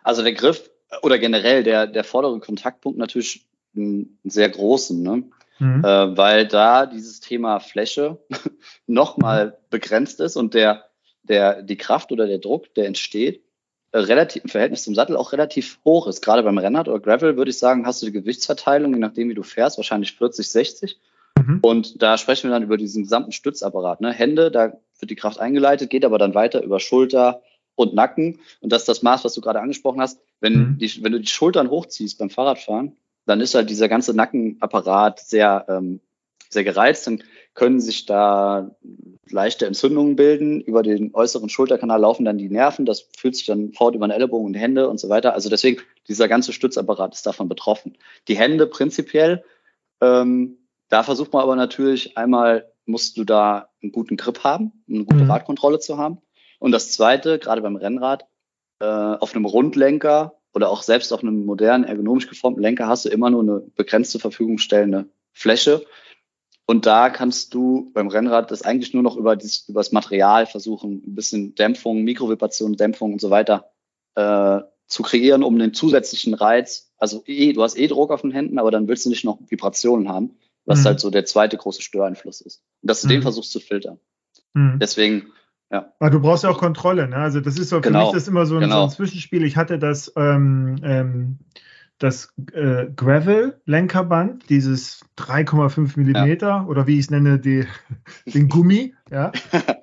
Also der Griff oder generell der, der vordere Kontaktpunkt natürlich einen sehr großen. Ne? Mhm. äh, weil da dieses Thema Fläche nochmal begrenzt ist und der, der, die Kraft oder der Druck, der entsteht, äh, relativ im Verhältnis zum Sattel auch relativ hoch ist. Gerade beim Rennrad oder Gravel würde ich sagen, hast du die Gewichtsverteilung, je nachdem wie du fährst, wahrscheinlich 40, 60. Mhm. Und da sprechen wir dann über diesen gesamten Stützapparat. Ne? Hände, da wird die Kraft eingeleitet, geht aber dann weiter über Schulter und Nacken. Und das ist das Maß, was du gerade angesprochen hast. Wenn, mhm. die, wenn du die Schultern hochziehst beim Fahrradfahren, dann ist halt dieser ganze Nackenapparat sehr, ähm, sehr gereizt. Dann können sich da leichte Entzündungen bilden. Über den äußeren Schulterkanal laufen dann die Nerven. Das fühlt sich dann fort über den Ellenbogen und die Hände und so weiter. Also deswegen, dieser ganze Stützapparat ist davon betroffen. Die Hände prinzipiell, ähm, da versucht man aber natürlich einmal, musst du da einen guten Grip haben, eine gute mhm. Radkontrolle zu haben. Und das zweite, gerade beim Rennrad, äh, auf einem Rundlenker oder auch selbst auf einem modernen, ergonomisch geformten Lenker hast du immer nur eine begrenzte Verfügung stellende Fläche. Und da kannst du beim Rennrad das eigentlich nur noch über, dieses, über das Material versuchen, ein bisschen Dämpfung, Mikrovibration, Dämpfung und so weiter äh, zu kreieren, um den zusätzlichen Reiz, also eh, du hast eh Druck auf den Händen, aber dann willst du nicht noch Vibrationen haben, was mhm. halt so der zweite große Störeinfluss ist. Und dass du mhm. den versuchst zu filtern. Mhm. Deswegen ja. Aber du brauchst ja auch Kontrolle, ne? Also das ist so für genau. mich das immer so ein, genau. so ein, Zwischenspiel. Ich hatte das, ähm, ähm, das äh, Gravel-Lenkerband, dieses 3,5 Millimeter ja. oder wie ich es nenne, die, den Gummi, ja.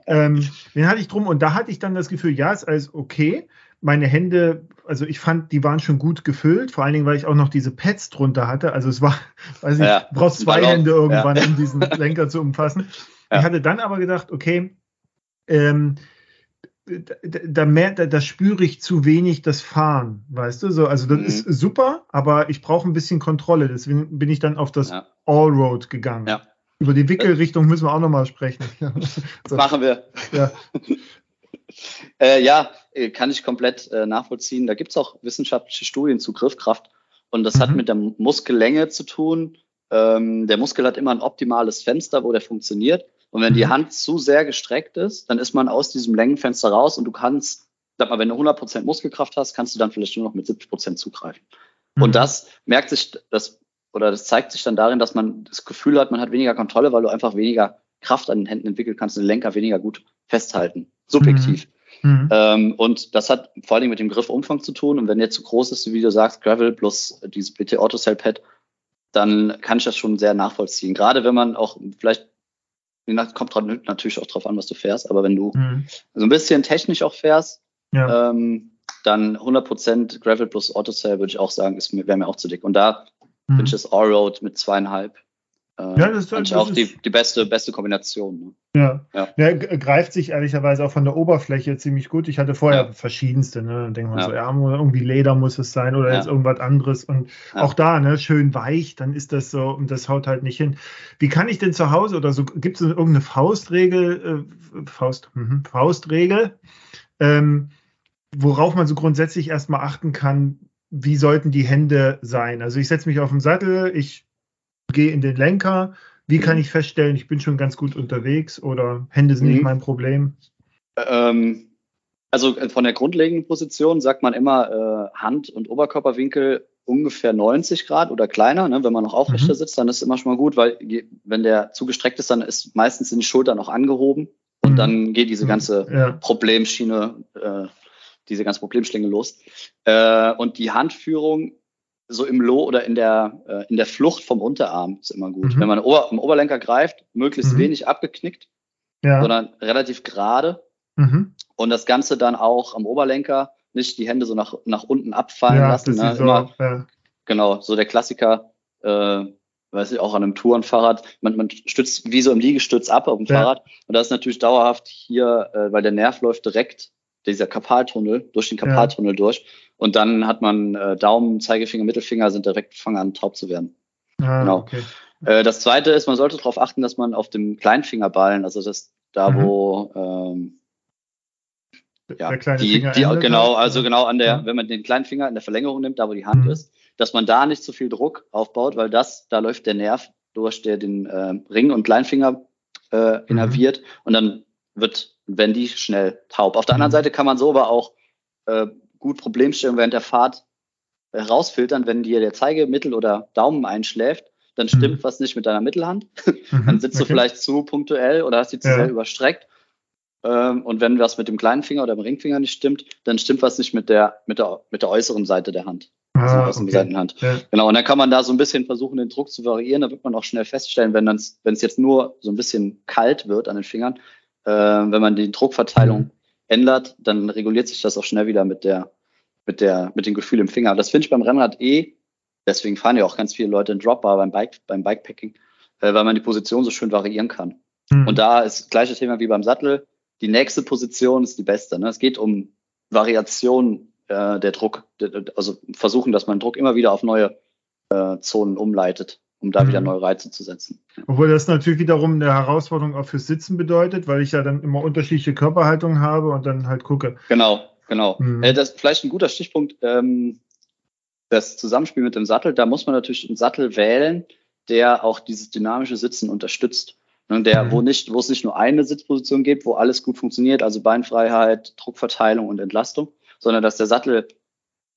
ähm, den hatte ich drum und da hatte ich dann das Gefühl, ja, ist alles okay. Meine Hände, also ich fand, die waren schon gut gefüllt, vor allen Dingen, weil ich auch noch diese Pads drunter hatte. Also es war, weiß ich, ja. du brauchst zwei Hände irgendwann, um diesen Lenker zu umfassen. Ich hatte dann aber gedacht, okay, ähm, da, mehr, da, da, spüre ich zu wenig das Fahren, weißt du? So, also das mhm. ist super, aber ich brauche ein bisschen Kontrolle. Deswegen bin ich dann auf das ja. Allroad gegangen. Ja. Über die Wickelrichtung müssen wir auch nochmal sprechen. so. Machen wir. Ja. äh, ja, äh, kann ich komplett äh, nachvollziehen. Da gibt es auch wissenschaftliche Studien zu Griffkraft. Und das mhm. hat mit der Muskellänge zu tun. Ähm, der Muskel hat immer ein optimales Fenster, wo der funktioniert. Und wenn die mhm. Hand zu sehr gestreckt ist, dann ist man aus diesem Längenfenster raus und du kannst, sag mal, wenn du 100% Muskelkraft hast, kannst du dann vielleicht nur noch mit 70% zugreifen. Mhm. Und das merkt sich, das, oder das zeigt sich dann darin, dass man das Gefühl hat, man hat weniger Kontrolle, weil du einfach weniger Kraft an den Händen entwickeln kannst den Lenker weniger gut festhalten. Subjektiv. Mhm. mhm. Ähm, und das hat vor allen Dingen mit dem Griffumfang zu tun. Und wenn der zu groß ist, wie du sagst, Gravel plus dieses BT Autocell Pad, dann kann ich das schon sehr nachvollziehen. Gerade wenn man auch vielleicht kommt natürlich auch drauf an, was du fährst, aber wenn du mhm. so ein bisschen technisch auch fährst, ja. ähm, dann 100% Gravel plus Autocell würde ich auch sagen, wäre mir auch zu dick. Und da mhm. finde ich das Allroad mit zweieinhalb ja, das ist, das auch die, die beste, beste Kombination. Ne? Ja. Ja. ja. greift sich ehrlicherweise auch von der Oberfläche ziemlich gut. Ich hatte vorher ja. verschiedenste, ne? Dann denkt man so, ja, irgendwie Leder muss es sein oder jetzt irgendwas anderes. Und auch da, ne, schön weich, dann ist das so und das haut halt nicht hin. Wie kann ich denn zu Hause oder so, gibt es irgendeine Faustregel, äh, Faust, mh, Faustregel, ähm, worauf man so grundsätzlich erstmal achten kann, wie sollten die Hände sein? Also ich setze mich auf den Sattel, ich gehe in den Lenker. Wie kann mhm. ich feststellen, ich bin schon ganz gut unterwegs oder Hände sind mhm. nicht mein Problem? Ähm, also äh, von der grundlegenden Position sagt man immer äh, Hand- und Oberkörperwinkel ungefähr 90 Grad oder kleiner. Ne? Wenn man noch aufrechter mhm. sitzt, dann ist es immer schon mal gut, weil wenn der zugestreckt ist, dann ist meistens sind die Schultern noch angehoben und mhm. dann geht diese mhm. ganze ja. Problemschiene, äh, diese ganze Problemschlinge los. Äh, und die Handführung so im Low oder in der, äh, in der Flucht vom Unterarm ist immer gut. Mhm. Wenn man Ober, am Oberlenker greift, möglichst mhm. wenig abgeknickt, ja. sondern relativ gerade. Mhm. Und das Ganze dann auch am Oberlenker nicht die Hände so nach, nach unten abfallen ja, lassen. Ne? So, immer, ja. Genau, so der Klassiker, äh, weiß ich, auch an einem Tourenfahrrad. Man, man stützt wie so im Liegestütz ab auf dem Fahrrad. Und das ist natürlich dauerhaft hier, äh, weil der Nerv läuft direkt dieser Kapaltunnel, durch den Kapaltunnel ja. durch. Und dann hat man äh, Daumen, Zeigefinger, Mittelfinger sind direkt fangen an, taub zu werden. Ah, genau. Okay. Äh, das zweite ist, man sollte darauf achten, dass man auf dem Kleinfingerballen, also das da, mhm. wo ähm, ja, die, die genau, also genau an der, ja. wenn man den kleinen Finger in der Verlängerung nimmt, da wo die Hand mhm. ist, dass man da nicht zu viel Druck aufbaut, weil das, da läuft der Nerv durch, der den äh, Ring und Kleinfinger äh, innerviert mhm. und dann wird, wenn die schnell taub. Auf der anderen mhm. Seite kann man so aber auch äh, gut Problemstellungen während der Fahrt herausfiltern, wenn dir der Zeige, Mittel oder Daumen einschläft, dann stimmt mhm. was nicht mit deiner Mittelhand. Mhm. dann sitzt okay. du vielleicht zu punktuell oder hast die zu ja. sehr überstreckt. Ähm, und wenn was mit dem kleinen Finger oder dem Ringfinger nicht stimmt, dann stimmt was nicht mit der, mit der, mit der äußeren Seite der Hand. Ah, also okay. Seitenhand. Ja. Genau, und dann kann man da so ein bisschen versuchen, den Druck zu variieren. Da wird man auch schnell feststellen, wenn es jetzt nur so ein bisschen kalt wird an den Fingern, äh, wenn man die Druckverteilung mhm. ändert, dann reguliert sich das auch schnell wieder mit der, mit der, mit dem Gefühl im Finger. Das finde ich beim Rennrad eh, deswegen fahren ja auch ganz viele Leute in Dropbar beim Bike, beim Bikepacking, äh, weil man die Position so schön variieren kann. Mhm. Und da ist das gleiche Thema wie beim Sattel. Die nächste Position ist die beste. Ne? Es geht um Variation äh, der Druck, also versuchen, dass man Druck immer wieder auf neue äh, Zonen umleitet, um da mhm. wieder neue Reize zu setzen. Obwohl das natürlich wiederum eine Herausforderung auch fürs Sitzen bedeutet, weil ich ja dann immer unterschiedliche Körperhaltungen habe und dann halt gucke. Genau, genau. Mhm. Äh, das ist vielleicht ein guter Stichpunkt. Ähm, das Zusammenspiel mit dem Sattel, da muss man natürlich einen Sattel wählen, der auch dieses dynamische Sitzen unterstützt. Ne, der, mhm. wo nicht, wo es nicht nur eine Sitzposition gibt, wo alles gut funktioniert, also Beinfreiheit, Druckverteilung und Entlastung, sondern dass der Sattel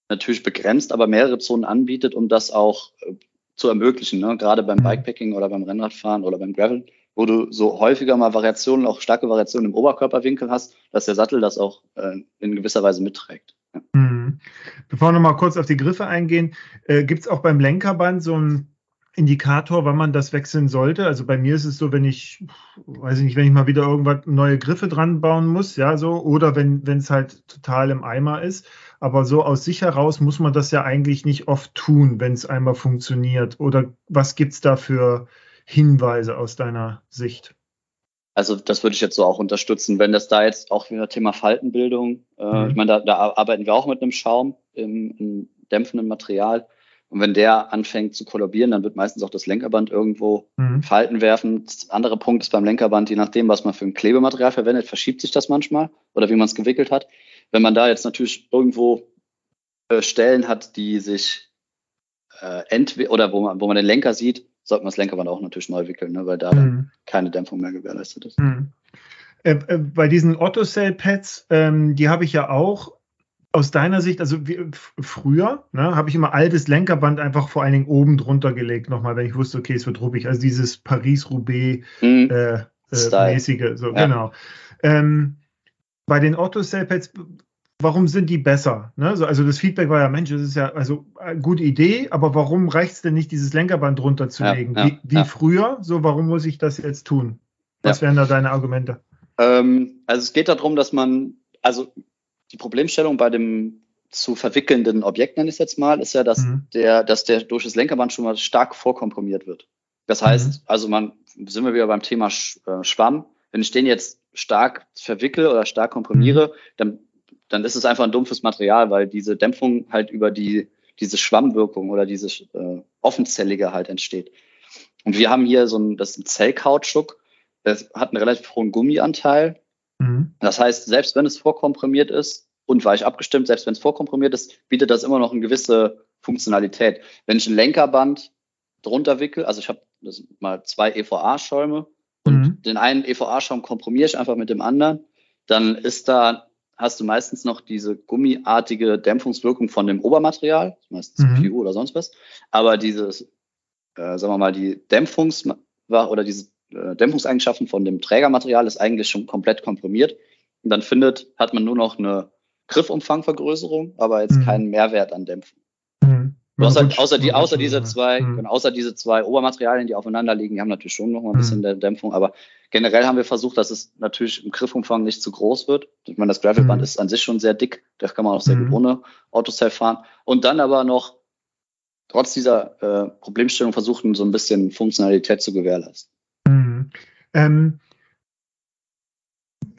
natürlich begrenzt, aber mehrere Zonen anbietet, um das auch äh, zu ermöglichen. Ne? Gerade beim mhm. Bikepacking oder beim Rennradfahren oder beim Gravel, wo du so häufiger mal Variationen, auch starke Variationen im Oberkörperwinkel hast, dass der Sattel das auch äh, in gewisser Weise mitträgt. Ja. Mhm. Bevor wir noch mal kurz auf die Griffe eingehen, äh, gibt es auch beim Lenkerband so ein Indikator, wann man das wechseln sollte. Also bei mir ist es so, wenn ich, weiß ich nicht, wenn ich mal wieder irgendwas neue Griffe dran bauen muss, ja, so, oder wenn es halt total im Eimer ist. Aber so aus sich heraus muss man das ja eigentlich nicht oft tun, wenn es einmal funktioniert. Oder was gibt es da für Hinweise aus deiner Sicht? Also das würde ich jetzt so auch unterstützen, wenn das da jetzt auch wieder Thema Faltenbildung, äh, mhm. ich meine, da, da, arbeiten wir auch mit einem Schaum im, im dämpfenden Material und wenn der anfängt zu kollabieren, dann wird meistens auch das Lenkerband irgendwo mhm. Falten werfen. Das andere Punkt ist beim Lenkerband, je nachdem, was man für ein Klebematerial verwendet, verschiebt sich das manchmal oder wie man es gewickelt hat. Wenn man da jetzt natürlich irgendwo äh, Stellen hat, die sich äh, entweder oder wo man, wo man den Lenker sieht, sollte man das Lenkerband auch natürlich neu wickeln, ne, weil da mhm. keine Dämpfung mehr gewährleistet ist. Mhm. Äh, äh, bei diesen Otto-Cell-Pads, ähm, die habe ich ja auch aus deiner Sicht, also wie, früher, ne, habe ich immer altes Lenkerband einfach vor allen Dingen oben drunter gelegt, nochmal, wenn ich wusste, okay, es wird ruppig. Also dieses Paris-Roubaix-mäßige, mhm. äh, äh, so, ja. genau. Ähm, bei den Otto-Cell-Pads, warum sind die besser? Ne? So, also das Feedback war ja, Mensch, das ist ja also eine äh, gute Idee, aber warum reicht es denn nicht, dieses Lenkerband drunter zu ja, legen? Ja, wie, wie früher? So, warum muss ich das jetzt tun? Was wären da deine Argumente? Ähm, also es geht darum, dass man, also die Problemstellung bei dem zu verwickelnden Objekt, nenne ich es jetzt mal, ist ja, dass mhm. der, dass der durch das Lenkerband schon mal stark vorkomprimiert wird. Das heißt, mhm. also man, sind wir wieder beim Thema äh, Schwamm. Wenn ich den jetzt stark verwickel oder stark komprimiere, mhm. dann, dann ist es einfach ein dumpfes Material, weil diese Dämpfung halt über die, diese Schwammwirkung oder diese äh, offenzellige halt entsteht. Und wir haben hier so ein, das ist ein Zellkautschuk, das hat einen relativ hohen Gummianteil Mhm. Das heißt, selbst wenn es vorkomprimiert ist und weich abgestimmt, selbst wenn es vorkomprimiert ist, bietet das immer noch eine gewisse Funktionalität. Wenn ich ein Lenkerband drunter wickel, also ich habe mal zwei EVA-Schäume und mhm. den einen EVA-Schaum komprimiere ich einfach mit dem anderen, dann ist da hast du meistens noch diese gummiartige Dämpfungswirkung von dem Obermaterial, meistens mhm. PU oder sonst was, aber dieses, äh, sagen wir mal, die Dämpfungs- oder diese äh, Dämpfungseigenschaften von dem Trägermaterial ist eigentlich schon komplett komprimiert. Und dann findet, hat man nur noch eine Griffumfangvergrößerung, aber jetzt mhm. keinen Mehrwert an Dämpfung. Mhm. Halt außer, die, außer diese zwei, mhm. außer diese zwei Obermaterialien, die aufeinander liegen, die haben natürlich schon noch mal ein bisschen mhm. der Dämpfung, aber generell haben wir versucht, dass es natürlich im Griffumfang nicht zu groß wird. Ich meine, das Gravelband mhm. ist an sich schon sehr dick, da kann man auch sehr gut mhm. ohne Autosave fahren. Und dann aber noch trotz dieser äh, Problemstellung versuchen, so ein bisschen Funktionalität zu gewährleisten. Mhm. Ähm,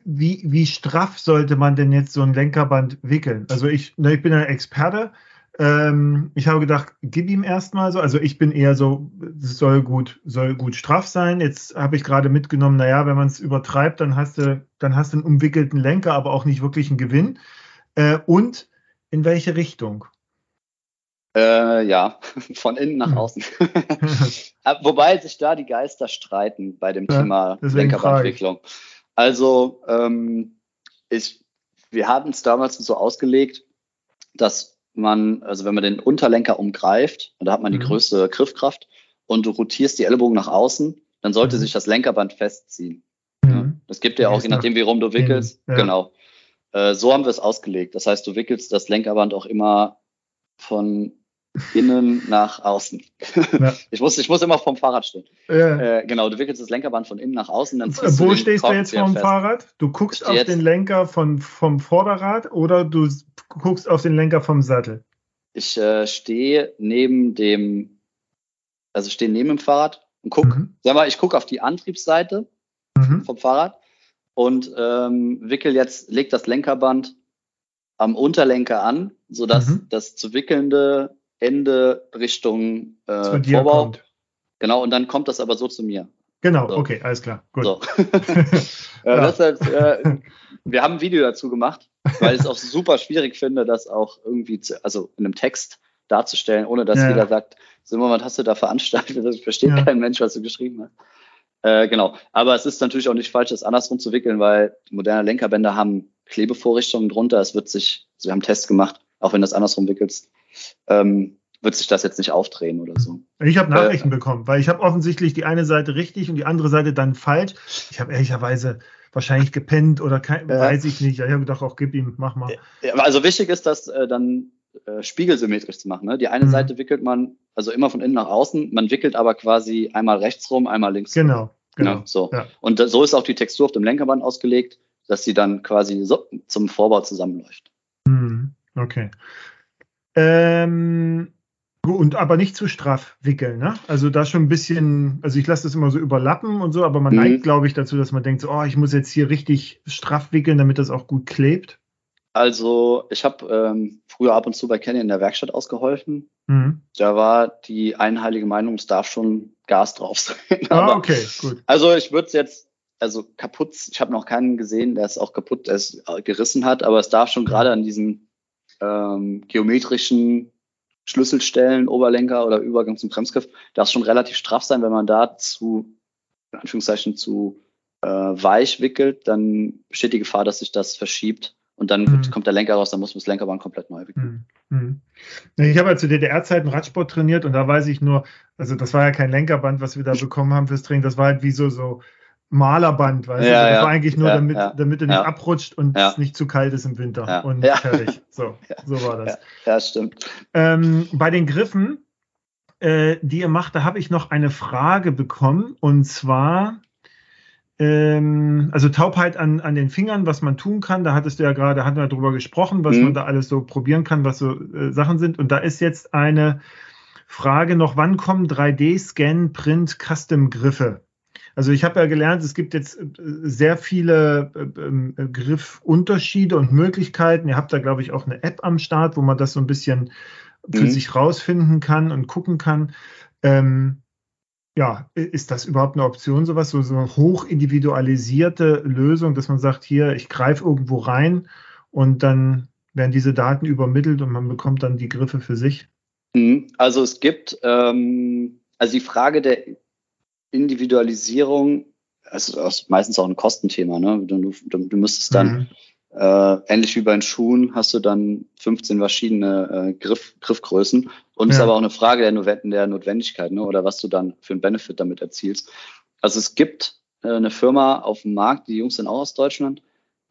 wie, wie straff sollte man denn jetzt so ein Lenkerband wickeln? Also ich, ne, ich bin ein Experte. Ähm, ich habe gedacht, gib ihm erstmal so. Also ich bin eher so, es soll gut, soll gut straff sein. Jetzt habe ich gerade mitgenommen, naja, wenn man es übertreibt, dann hast du, dann hast du einen umwickelten Lenker, aber auch nicht wirklich einen Gewinn. Äh, und in welche Richtung? Äh, ja, von innen nach hm. außen. Äh, wobei sich da die Geister streiten bei dem ja, Thema Lenkerbandentwicklung. Also ähm, ich, wir haben es damals so ausgelegt, dass man, also wenn man den Unterlenker umgreift, da hat man die mhm. größte Griffkraft und du rotierst die Ellbogen nach außen, dann sollte mhm. sich das Lenkerband festziehen. Mhm. Ja, das gibt ja auch, je nachdem, wie rum du wickelst. Ja. Genau. Äh, so haben wir es ausgelegt. Das heißt, du wickelst das Lenkerband auch immer von innen nach außen. Ja. Ich, muss, ich muss immer vom Fahrrad stehen. Ja. Äh, genau, du wickelst das Lenkerband von innen nach außen. Dann Wo du stehst du jetzt vom fest. Fahrrad? Du guckst auf den Lenker von, vom Vorderrad oder du guckst auf den Lenker vom Sattel? Ich äh, stehe neben dem, also stehe neben dem Fahrrad und guck, mhm. sag mal, ich gucke auf die Antriebsseite mhm. vom Fahrrad und ähm, wickel jetzt, leg das Lenkerband am Unterlenker an, sodass mhm. das zu wickelnde Ende Richtung äh, Vorbau. Kommt. Genau, und dann kommt das aber so zu mir. Genau, so. okay, alles klar. Gut. So. ja. das heißt, äh, wir haben ein Video dazu gemacht, weil ich es auch super schwierig finde, das auch irgendwie zu, also in einem Text darzustellen, ohne dass ja. jeder sagt, so was hast du da veranstaltet? Das versteht ja. kein Mensch, was du geschrieben hast. Äh, genau. Aber es ist natürlich auch nicht falsch, das andersrum zu wickeln, weil moderne Lenkerbänder haben Klebevorrichtungen drunter. Es wird sich, also wir haben Tests gemacht, auch wenn du das andersrum wickelst, ähm, wird sich das jetzt nicht aufdrehen oder so. Ich habe Nachrichten äh, bekommen, weil ich habe offensichtlich die eine Seite richtig und die andere Seite dann falsch. Ich habe ehrlicherweise wahrscheinlich gepennt oder kein, äh, weiß ich nicht. Ich habe gedacht, auch gib ihm, mach mal. Also wichtig ist, das äh, dann äh, spiegelsymmetrisch zu machen. Ne? Die eine mhm. Seite wickelt man also immer von innen nach außen, man wickelt aber quasi einmal rechts rum, einmal links genau, rum. Genau, genau. so. Ja. Und so ist auch die Textur auf dem Lenkerband ausgelegt, dass sie dann quasi so zum Vorbau zusammenläuft. Mhm. Okay. Ähm, und aber nicht zu straff wickeln, ne? Also da schon ein bisschen, also ich lasse das immer so überlappen und so, aber man mhm. neigt, glaube ich, dazu, dass man denkt, so, oh, ich muss jetzt hier richtig straff wickeln, damit das auch gut klebt. Also ich habe ähm, früher ab und zu bei Kenny in der Werkstatt ausgeholfen. Mhm. Da war die einheilige Meinung, es darf schon Gas drauf sein. ah, okay, gut. Also ich würde es jetzt, also kaputt, ich habe noch keinen gesehen, der es auch kaputt der es gerissen hat, aber es darf schon gerade an diesen ähm, geometrischen Schlüsselstellen, Oberlenker oder Übergang zum Bremsgriff, darf schon relativ straff sein. Wenn man da zu, in Anführungszeichen, zu äh, weich wickelt, dann besteht die Gefahr, dass sich das verschiebt und dann mhm. kommt der Lenker raus, dann muss man das Lenkerband komplett neu wickeln. Mhm. mhm. Ich habe ja zu DDR-Zeiten Radsport trainiert und da weiß ich nur, also das war ja kein Lenkerband, was wir da bekommen haben fürs Training, das war halt wie so, so Malerband, weißt ja, du? Das ja. war eigentlich nur, ja, damit, damit er nicht abrutscht und es nicht zu kalt ist im Winter. Und fertig. So, so war das. Ja, stimmt. Ähm, bei den Griffen, äh, die ihr macht, da habe ich noch eine Frage bekommen. Und zwar, ähm, also Taubheit an, an den Fingern, was man tun kann. Da hattest du ja gerade, hatten wir darüber gesprochen, was mhm. man da alles so probieren kann, was so äh, Sachen sind. Und da ist jetzt eine Frage noch, wann kommen 3D-Scan, Print, Custom-Griffe? Also ich habe ja gelernt, es gibt jetzt äh, sehr viele äh, ähm, Griffunterschiede und Möglichkeiten. Ihr habt da, glaube ich, auch eine App am Start, wo man das so ein bisschen für mhm. sich rausfinden kann und gucken kann. Ähm, ja, ist das überhaupt eine Option, sowas, so, so eine hoch individualisierte Lösung, dass man sagt, hier, ich greife irgendwo rein und dann werden diese Daten übermittelt und man bekommt dann die Griffe für sich? Mhm. Also es gibt, ähm, also die Frage der Individualisierung, also das ist meistens auch ein Kostenthema, ne? Du, du, du müsstest dann, mhm. äh, ähnlich wie bei den Schuhen, hast du dann 15 verschiedene äh, Griff, Griffgrößen. Und es ja. ist aber auch eine Frage der, der Notwendigkeit, ne? oder was du dann für einen Benefit damit erzielst. Also es gibt äh, eine Firma auf dem Markt, die Jungs sind auch aus Deutschland.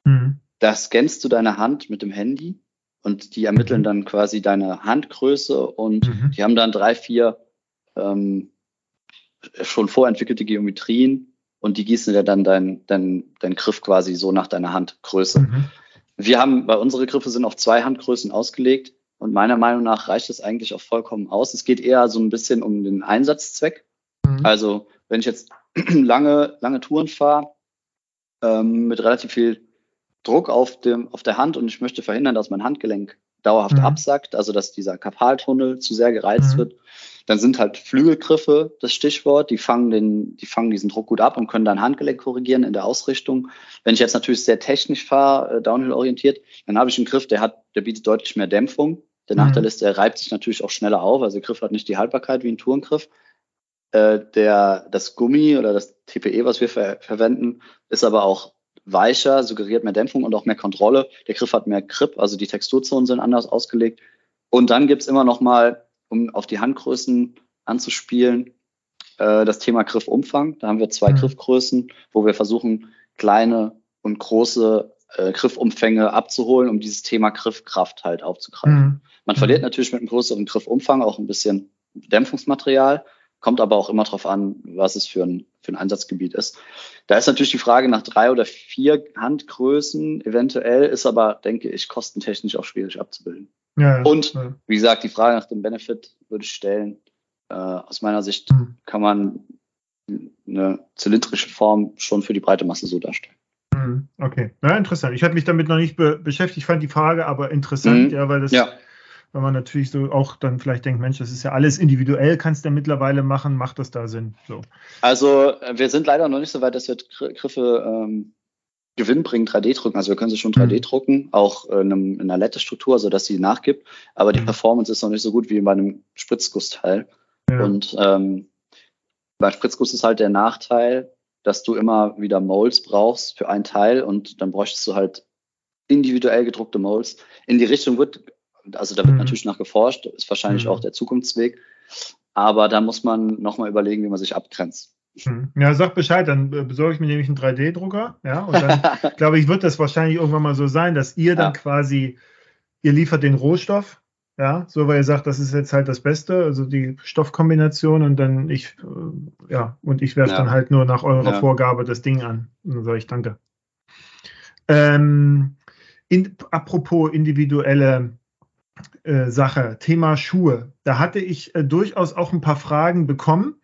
Mhm. Da scannst du deine Hand mit dem Handy und die ermitteln mhm. dann quasi deine Handgröße und mhm. die haben dann drei, vier ähm, schon vorentwickelte Geometrien und die gießen dir dann dein, dein, dein Griff quasi so nach deiner Handgröße. Mhm. Wir haben, bei unsere Griffe sind auf zwei Handgrößen ausgelegt und meiner Meinung nach reicht das eigentlich auch vollkommen aus. Es geht eher so ein bisschen um den Einsatzzweck. Mhm. Also wenn ich jetzt lange, lange Touren fahre, ähm, mit relativ viel Druck auf, dem, auf der Hand und ich möchte verhindern, dass mein Handgelenk dauerhaft mhm. absackt, also dass dieser Karpaltunnel zu sehr gereizt mhm. wird, dann sind halt Flügelgriffe das Stichwort. Die fangen, den, die fangen diesen Druck gut ab und können dann Handgelenk korrigieren in der Ausrichtung. Wenn ich jetzt natürlich sehr technisch fahre, äh, downhill-orientiert, dann habe ich einen Griff, der hat, der bietet deutlich mehr Dämpfung. Der mhm. Nachteil ist, der reibt sich natürlich auch schneller auf. Also der Griff hat nicht die Haltbarkeit wie ein Tourengriff. Äh, der, das Gummi oder das TPE, was wir ver verwenden, ist aber auch weicher, suggeriert mehr Dämpfung und auch mehr Kontrolle. Der Griff hat mehr Grip, also die Texturzonen sind anders ausgelegt. Und dann gibt's immer noch mal, um auf die Handgrößen anzuspielen, äh, das Thema Griffumfang. Da haben wir zwei mhm. Griffgrößen, wo wir versuchen, kleine und große äh, Griffumfänge abzuholen, um dieses Thema Griffkraft halt aufzugreifen. Mhm. Man verliert natürlich mit einem größeren Griffumfang auch ein bisschen Dämpfungsmaterial, kommt aber auch immer darauf an, was es für ein, für ein Einsatzgebiet ist. Da ist natürlich die Frage nach drei oder vier Handgrößen eventuell, ist aber, denke ich, kostentechnisch auch schwierig abzubilden. Ja, Und ja. wie gesagt, die Frage nach dem Benefit würde ich stellen. Äh, aus meiner Sicht mhm. kann man eine zylindrische Form schon für die breite Masse so darstellen. Mhm. Okay, ja, interessant. Ich habe mich damit noch nicht be beschäftigt, fand die Frage aber interessant, mhm. ja, weil das, ja. weil man natürlich so auch dann vielleicht denkt, Mensch, das ist ja alles individuell, kannst du ja mittlerweile machen, macht das da Sinn? So. Also äh, wir sind leider noch nicht so weit, dass wir Griffe ähm, gewinnbringend 3D drucken. Also wir können sie schon 3D mhm. auch in, einem, in einer Lette-Struktur, sodass sie nachgibt. Aber die mhm. Performance ist noch nicht so gut wie bei einem Spritzgussteil. Ja. Und ähm, bei Spritzguss ist halt der Nachteil, dass du immer wieder Molds brauchst für ein Teil und dann bräuchtest du halt individuell gedruckte Molds. In die Richtung wird, also da wird mhm. natürlich nach geforscht, ist wahrscheinlich mhm. auch der Zukunftsweg. Aber da muss man nochmal überlegen, wie man sich abgrenzt. Mhm. Ja, sag Bescheid, dann besorge ich mir nämlich einen 3D-Drucker. Ja, und dann glaube ich, wird das wahrscheinlich irgendwann mal so sein, dass ihr dann ja. quasi, ihr liefert den Rohstoff ja, so weil ihr sagt, das ist jetzt halt das Beste, also die Stoffkombination und dann ich, äh, ja, und ich werfe ja. dann halt nur nach eurer ja. Vorgabe das Ding an. Und dann sage ich Danke. Ähm, in, apropos individuelle äh, Sache, Thema Schuhe. Da hatte ich äh, durchaus auch ein paar Fragen bekommen.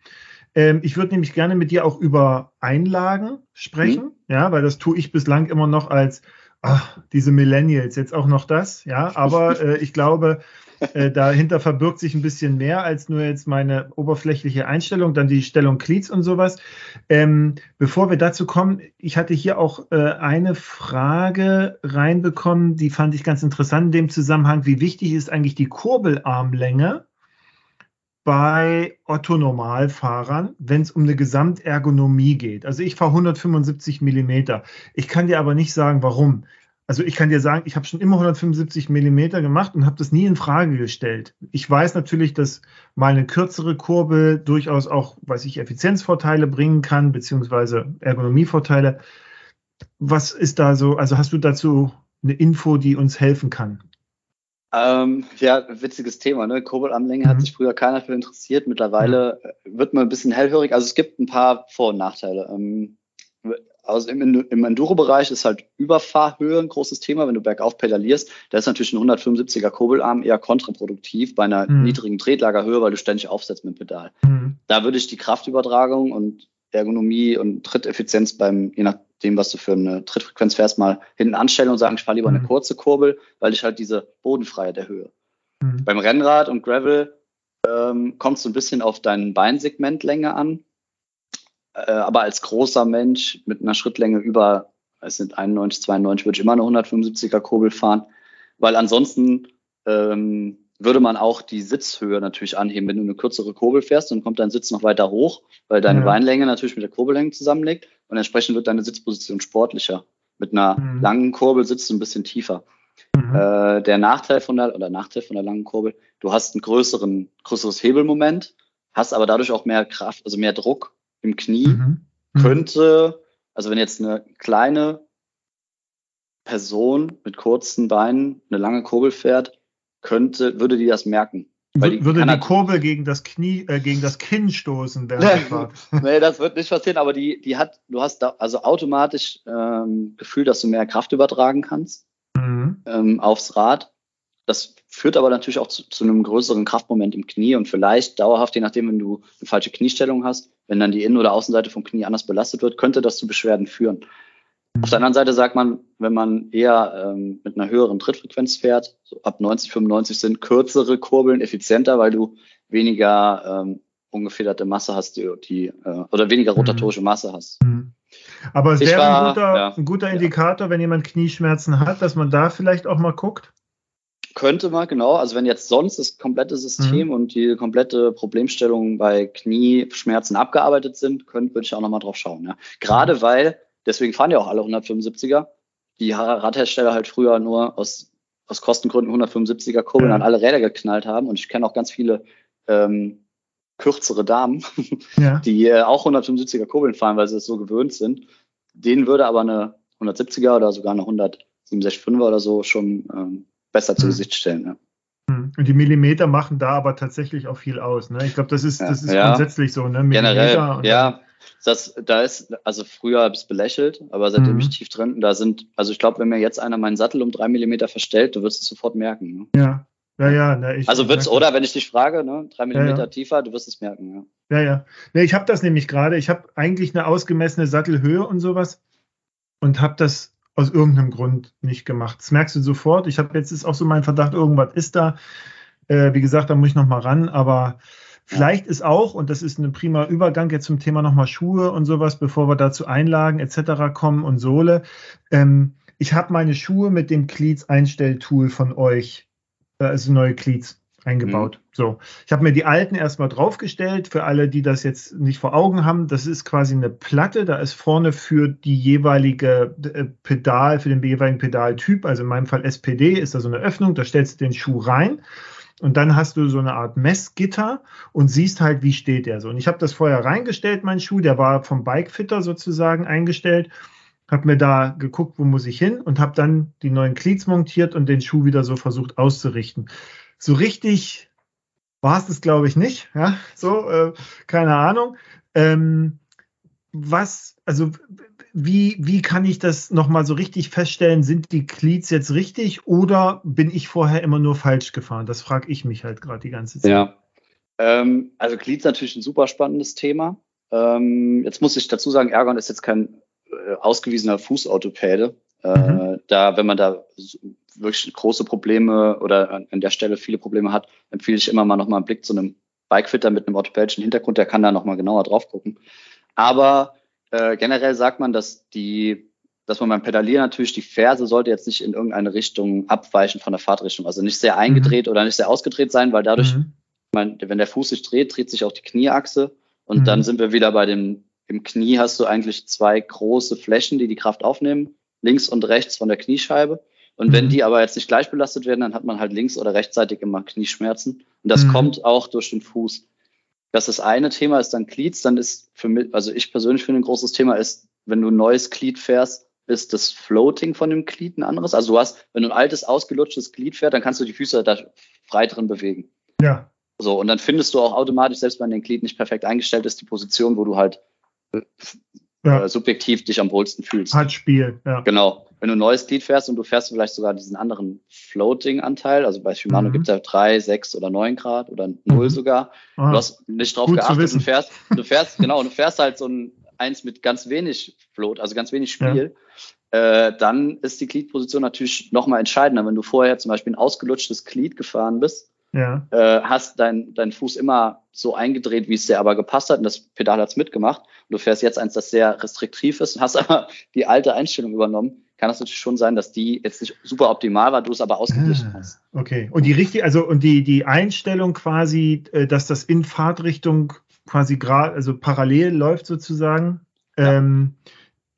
Ähm, ich würde nämlich gerne mit dir auch über Einlagen sprechen, mhm. ja, weil das tue ich bislang immer noch als ach, diese Millennials, jetzt auch noch das, ja, aber äh, ich glaube, äh, dahinter verbirgt sich ein bisschen mehr als nur jetzt meine oberflächliche Einstellung, dann die Stellung Cleats und sowas. Ähm, bevor wir dazu kommen, ich hatte hier auch äh, eine Frage reinbekommen, die fand ich ganz interessant in dem Zusammenhang. Wie wichtig ist eigentlich die Kurbelarmlänge? Bei Otto-Normalfahrern, wenn es um eine Gesamtergonomie geht. Also ich fahre 175 Millimeter. Ich kann dir aber nicht sagen, warum. Also ich kann dir sagen, ich habe schon immer 175 Millimeter gemacht und habe das nie in Frage gestellt. Ich weiß natürlich, dass mal eine kürzere Kurbel durchaus auch, weiß ich, Effizienzvorteile bringen kann, beziehungsweise Ergonomievorteile. Was ist da so, also hast du dazu eine Info, die uns helfen kann? Ähm, ja, witziges Thema, ne? Kurbelarmlänge mhm. hat sich früher keiner für interessiert. Mittlerweile mhm. wird man ein bisschen hellhörig. Also es gibt ein paar Vor- und Nachteile. Ähm, also im, im Enduro-Bereich ist halt Überfahrhöhe ein großes Thema, wenn du bergauf pedalierst. Da ist natürlich ein 175er Kurbelarm eher kontraproduktiv bei einer mhm. niedrigen Tretlagerhöhe, weil du ständig aufsetzt mit dem Pedal. Mhm. Da würde ich die Kraftübertragung und Ergonomie und Tritteffizienz beim, je nachdem, was du für eine Trittfrequenz fährst, mal hinten anstellen und sagen, ich fahre lieber mhm. eine kurze Kurbel, weil ich halt diese Bodenfreiheit erhöhe. Mhm. Beim Rennrad und Gravel ähm, kommt es so ein bisschen auf dein Beinsegmentlänge an. Äh, aber als großer Mensch mit einer Schrittlänge über, es sind 91, 92, würde ich immer eine 175er Kurbel fahren, weil ansonsten ähm, würde man auch die Sitzhöhe natürlich anheben. Wenn du eine kürzere Kurbel fährst, dann kommt dein Sitz noch weiter hoch, weil deine ja. Beinlänge natürlich mit der Kurbellänge zusammenlegt und entsprechend wird deine Sitzposition sportlicher. Mit einer mhm. langen Kurbel sitzt du ein bisschen tiefer. Mhm. Äh, der Nachteil von der, oder Nachteil von der langen Kurbel, du hast ein größeren, größeres Hebelmoment, hast aber dadurch auch mehr Kraft, also mehr Druck im Knie mhm. mhm. könnte, also wenn jetzt eine kleine Person mit kurzen Beinen eine lange Kurbel fährt, könnte, würde die das merken. Weil die, würde die, Kurbel gegen das Knie, äh, gegen das Kinn stoßen Nee, das wird nicht passieren, aber die, die hat, du hast da also automatisch ähm, Gefühl, dass du mehr Kraft übertragen kannst mhm. ähm, aufs Rad. Das führt aber natürlich auch zu, zu, einem größeren Kraftmoment im Knie und vielleicht dauerhaft, je nachdem, wenn du eine falsche Kniestellung hast, wenn dann die Innen- oder Außenseite vom Knie anders belastet wird, könnte das zu Beschwerden führen. Auf der anderen Seite sagt man, wenn man eher ähm, mit einer höheren Trittfrequenz fährt, so ab 90, 95 sind kürzere Kurbeln effizienter, weil du weniger ähm, ungefederte Masse hast, die, die äh, oder weniger mhm. rotatorische Masse hast. Mhm. Aber es wäre ein guter, ja, ein guter Indikator, ja. wenn jemand Knieschmerzen hat, dass man da vielleicht auch mal guckt. Könnte man, genau. Also wenn jetzt sonst das komplette System mhm. und die komplette Problemstellung bei Knieschmerzen abgearbeitet sind, könnte, würde ich auch nochmal drauf schauen. Ja. Gerade mhm. weil Deswegen fahren ja auch alle 175er. Die Radhersteller halt früher nur aus, aus Kostengründen 175er Kurbeln ja. an alle Räder geknallt haben. Und ich kenne auch ganz viele ähm, kürzere Damen, ja. die äh, auch 175er Kurbeln fahren, weil sie es so gewöhnt sind. Denen würde aber eine 170er oder sogar eine 167er oder so schon ähm, besser mhm. zu Gesicht stellen. Ja. Hm. Und die Millimeter machen da aber tatsächlich auch viel aus. Ne? Ich glaube, das ist, das ist ja. grundsätzlich so. Ne? Generell, ja. Das, da ist, also früher habe ich es belächelt, aber seitdem mhm. ich tief drin, da sind, also ich glaube, wenn mir jetzt einer meinen Sattel um drei Millimeter verstellt, du wirst es sofort merken. Ne? Ja. Ja, ja, na, ich, also wird's, oder wenn ich dich frage, ne, drei Millimeter ja, ja. tiefer, du wirst es merken, ja. Ja, ja. Nee, ich habe das nämlich gerade. Ich habe eigentlich eine ausgemessene Sattelhöhe und sowas und habe das aus irgendeinem Grund nicht gemacht. Das merkst du sofort. Ich habe jetzt ist auch so mein Verdacht, irgendwas ist da. Äh, wie gesagt, da muss ich noch mal ran, aber Vielleicht ist auch, und das ist ein prima Übergang jetzt zum Thema nochmal Schuhe und sowas, bevor wir da zu Einlagen etc. kommen und Sohle. Ähm, ich habe meine Schuhe mit dem Cleats-Einstelltool von euch, äh, also neue Cleats eingebaut. Mhm. So, ich habe mir die alten erstmal draufgestellt. Für alle, die das jetzt nicht vor Augen haben, das ist quasi eine Platte. Da ist vorne für die jeweilige äh, Pedal, für den jeweiligen Pedaltyp, also in meinem Fall SPD, ist da so eine Öffnung. Da stellst du den Schuh rein. Und dann hast du so eine Art Messgitter und siehst halt, wie steht der so. Und ich habe das vorher reingestellt, mein Schuh, der war vom Bikefitter sozusagen eingestellt. Habe mir da geguckt, wo muss ich hin und habe dann die neuen Cleats montiert und den Schuh wieder so versucht auszurichten. So richtig war es das, glaube ich, nicht. Ja, so, äh, keine Ahnung. Ähm, was, also wie, wie kann ich das nochmal so richtig feststellen? Sind die Cleats jetzt richtig oder bin ich vorher immer nur falsch gefahren? Das frage ich mich halt gerade die ganze Zeit. Ja, ähm, also Cleats natürlich ein super spannendes Thema. Ähm, jetzt muss ich dazu sagen, Ergon ist jetzt kein äh, ausgewiesener Fußorthopäde. Äh, mhm. Da, wenn man da wirklich große Probleme oder an, an, der Stelle viele Probleme hat, empfehle ich immer mal nochmal einen Blick zu einem Bikefitter mit einem orthopädischen Hintergrund, der kann da nochmal genauer drauf gucken. Aber äh, generell sagt man, dass die, dass man beim Pedalieren natürlich die Ferse sollte jetzt nicht in irgendeine Richtung abweichen von der Fahrtrichtung. Also nicht sehr eingedreht mhm. oder nicht sehr ausgedreht sein, weil dadurch, mhm. mein, wenn der Fuß sich dreht, dreht sich auch die Knieachse. Und mhm. dann sind wir wieder bei dem, im Knie hast du eigentlich zwei große Flächen, die die Kraft aufnehmen, links und rechts von der Kniescheibe. Und wenn mhm. die aber jetzt nicht gleich belastet werden, dann hat man halt links oder rechtsseitig immer Knieschmerzen. Und das mhm. kommt auch durch den Fuß. Das das eine Thema ist dann Cleats, dann ist für mich, also ich persönlich finde ein großes Thema ist, wenn du ein neues Glied fährst, ist das Floating von dem Glied ein anderes. Also du hast, wenn du ein altes, ausgelutschtes Glied fährst, dann kannst du die Füße da frei drin bewegen. Ja. So, und dann findest du auch automatisch, selbst wenn dein Glied nicht perfekt eingestellt ist, die Position, wo du halt ja. äh, subjektiv dich am wohlsten fühlst. Hat Spiel, ja. Genau wenn du ein neues Glied fährst und du fährst vielleicht sogar diesen anderen Floating-Anteil, also bei Shimano mhm. gibt es ja drei, sechs oder neun Grad oder null mhm. sogar. Ah, du hast nicht drauf geachtet und fährst, du fährst, genau, du fährst halt so ein eins mit ganz wenig Float, also ganz wenig Spiel. Ja. Äh, dann ist die Gliedposition natürlich nochmal entscheidender. Wenn du vorher zum Beispiel ein ausgelutschtes Glied gefahren bist, ja. äh, hast dein, dein Fuß immer so eingedreht, wie es dir aber gepasst hat und das Pedal hat's mitgemacht. Und du fährst jetzt eins, das sehr restriktiv ist und hast aber die alte Einstellung übernommen kann das natürlich schon sein, dass die jetzt nicht super optimal war, du es aber ausgeglichen ah, hast. Okay. Und die richtige, also und die, die Einstellung quasi, äh, dass das in Fahrtrichtung quasi gerade, also parallel läuft sozusagen. Ja. Ähm,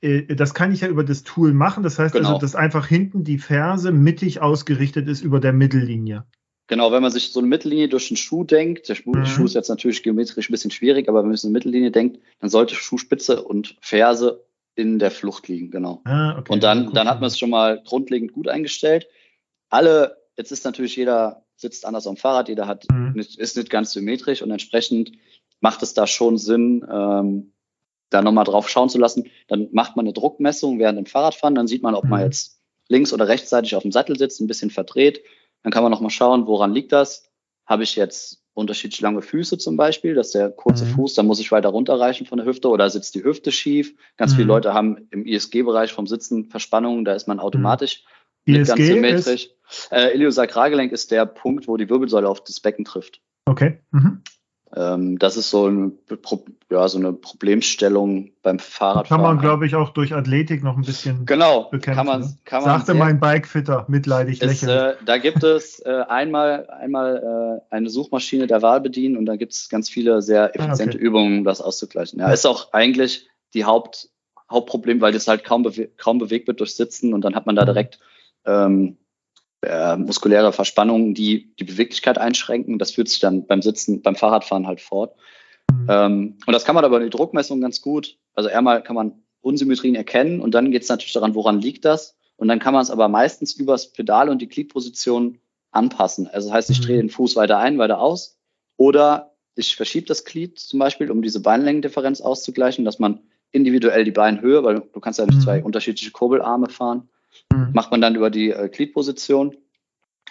äh, das kann ich ja über das Tool machen. Das heißt also, genau. also, dass einfach hinten die Ferse mittig ausgerichtet ist über der Mittellinie. Genau, wenn man sich so eine Mittellinie durch den Schuh denkt, der Schuh, mhm. Schuh ist jetzt natürlich geometrisch ein bisschen schwierig, aber wenn man sich eine Mittellinie denkt, dann sollte Schuhspitze und Ferse in der Flucht liegen, genau. Ah, okay. Und dann, dann hat man es schon mal grundlegend gut eingestellt. Alle, jetzt ist natürlich jeder sitzt anders am Fahrrad, jeder hat, mhm. nicht, ist nicht ganz symmetrisch und entsprechend macht es da schon Sinn, ähm, da nochmal drauf schauen zu lassen. Dann macht man eine Druckmessung während dem Fahrradfahren, dann sieht man, ob man mhm. jetzt links oder rechtsseitig auf dem Sattel sitzt, ein bisschen verdreht. Dann kann man nochmal schauen, woran liegt das? Habe ich jetzt unterschiedlich lange Füße zum Beispiel, dass der kurze mhm. Fuß, dann muss ich weiter runterreichen von der Hüfte oder sitzt die Hüfte schief. Ganz mhm. viele Leute haben im ISG-Bereich vom Sitzen Verspannungen, da ist man automatisch mhm. nicht ISG ganz symmetrisch. Äh, Iliosakralgelenk ist der Punkt, wo die Wirbelsäule auf das Becken trifft. Okay. Mhm. Ähm, das ist so eine, ja, so eine Problemstellung beim Fahrradfahren. Kann man, glaube ich, auch durch Athletik noch ein bisschen genau, bekämpfen. Kann man, ne? kann man Sagte mein Bikefitter mitleidig lächelnd. Äh, da gibt es äh, einmal, einmal äh, eine Suchmaschine der Wahl bedienen und da gibt es ganz viele sehr effiziente ah, okay. Übungen, um das auszugleichen. Ja, ja, ist auch eigentlich die Haupt, Hauptproblem, weil das halt kaum, bewe kaum bewegt wird durch Sitzen und dann hat man da mhm. direkt ähm, äh, muskuläre Verspannungen, die die Beweglichkeit einschränken. Das führt sich dann beim Sitzen, beim Fahrradfahren halt fort. Mhm. Ähm, und das kann man aber in der Druckmessung ganz gut. Also einmal kann man Unsymmetrien erkennen und dann geht es natürlich daran, woran liegt das. Und dann kann man es aber meistens übers Pedal und die Gliedposition anpassen. Also das heißt, ich mhm. drehe den Fuß weiter ein, weiter aus. Oder ich verschiebe das Glied zum Beispiel, um diese Beinlängendifferenz auszugleichen, dass man individuell die Beinhöhe, weil du kannst ja nicht mhm. zwei unterschiedliche Kurbelarme fahren, Mhm. Macht man dann über die äh, Gliedposition.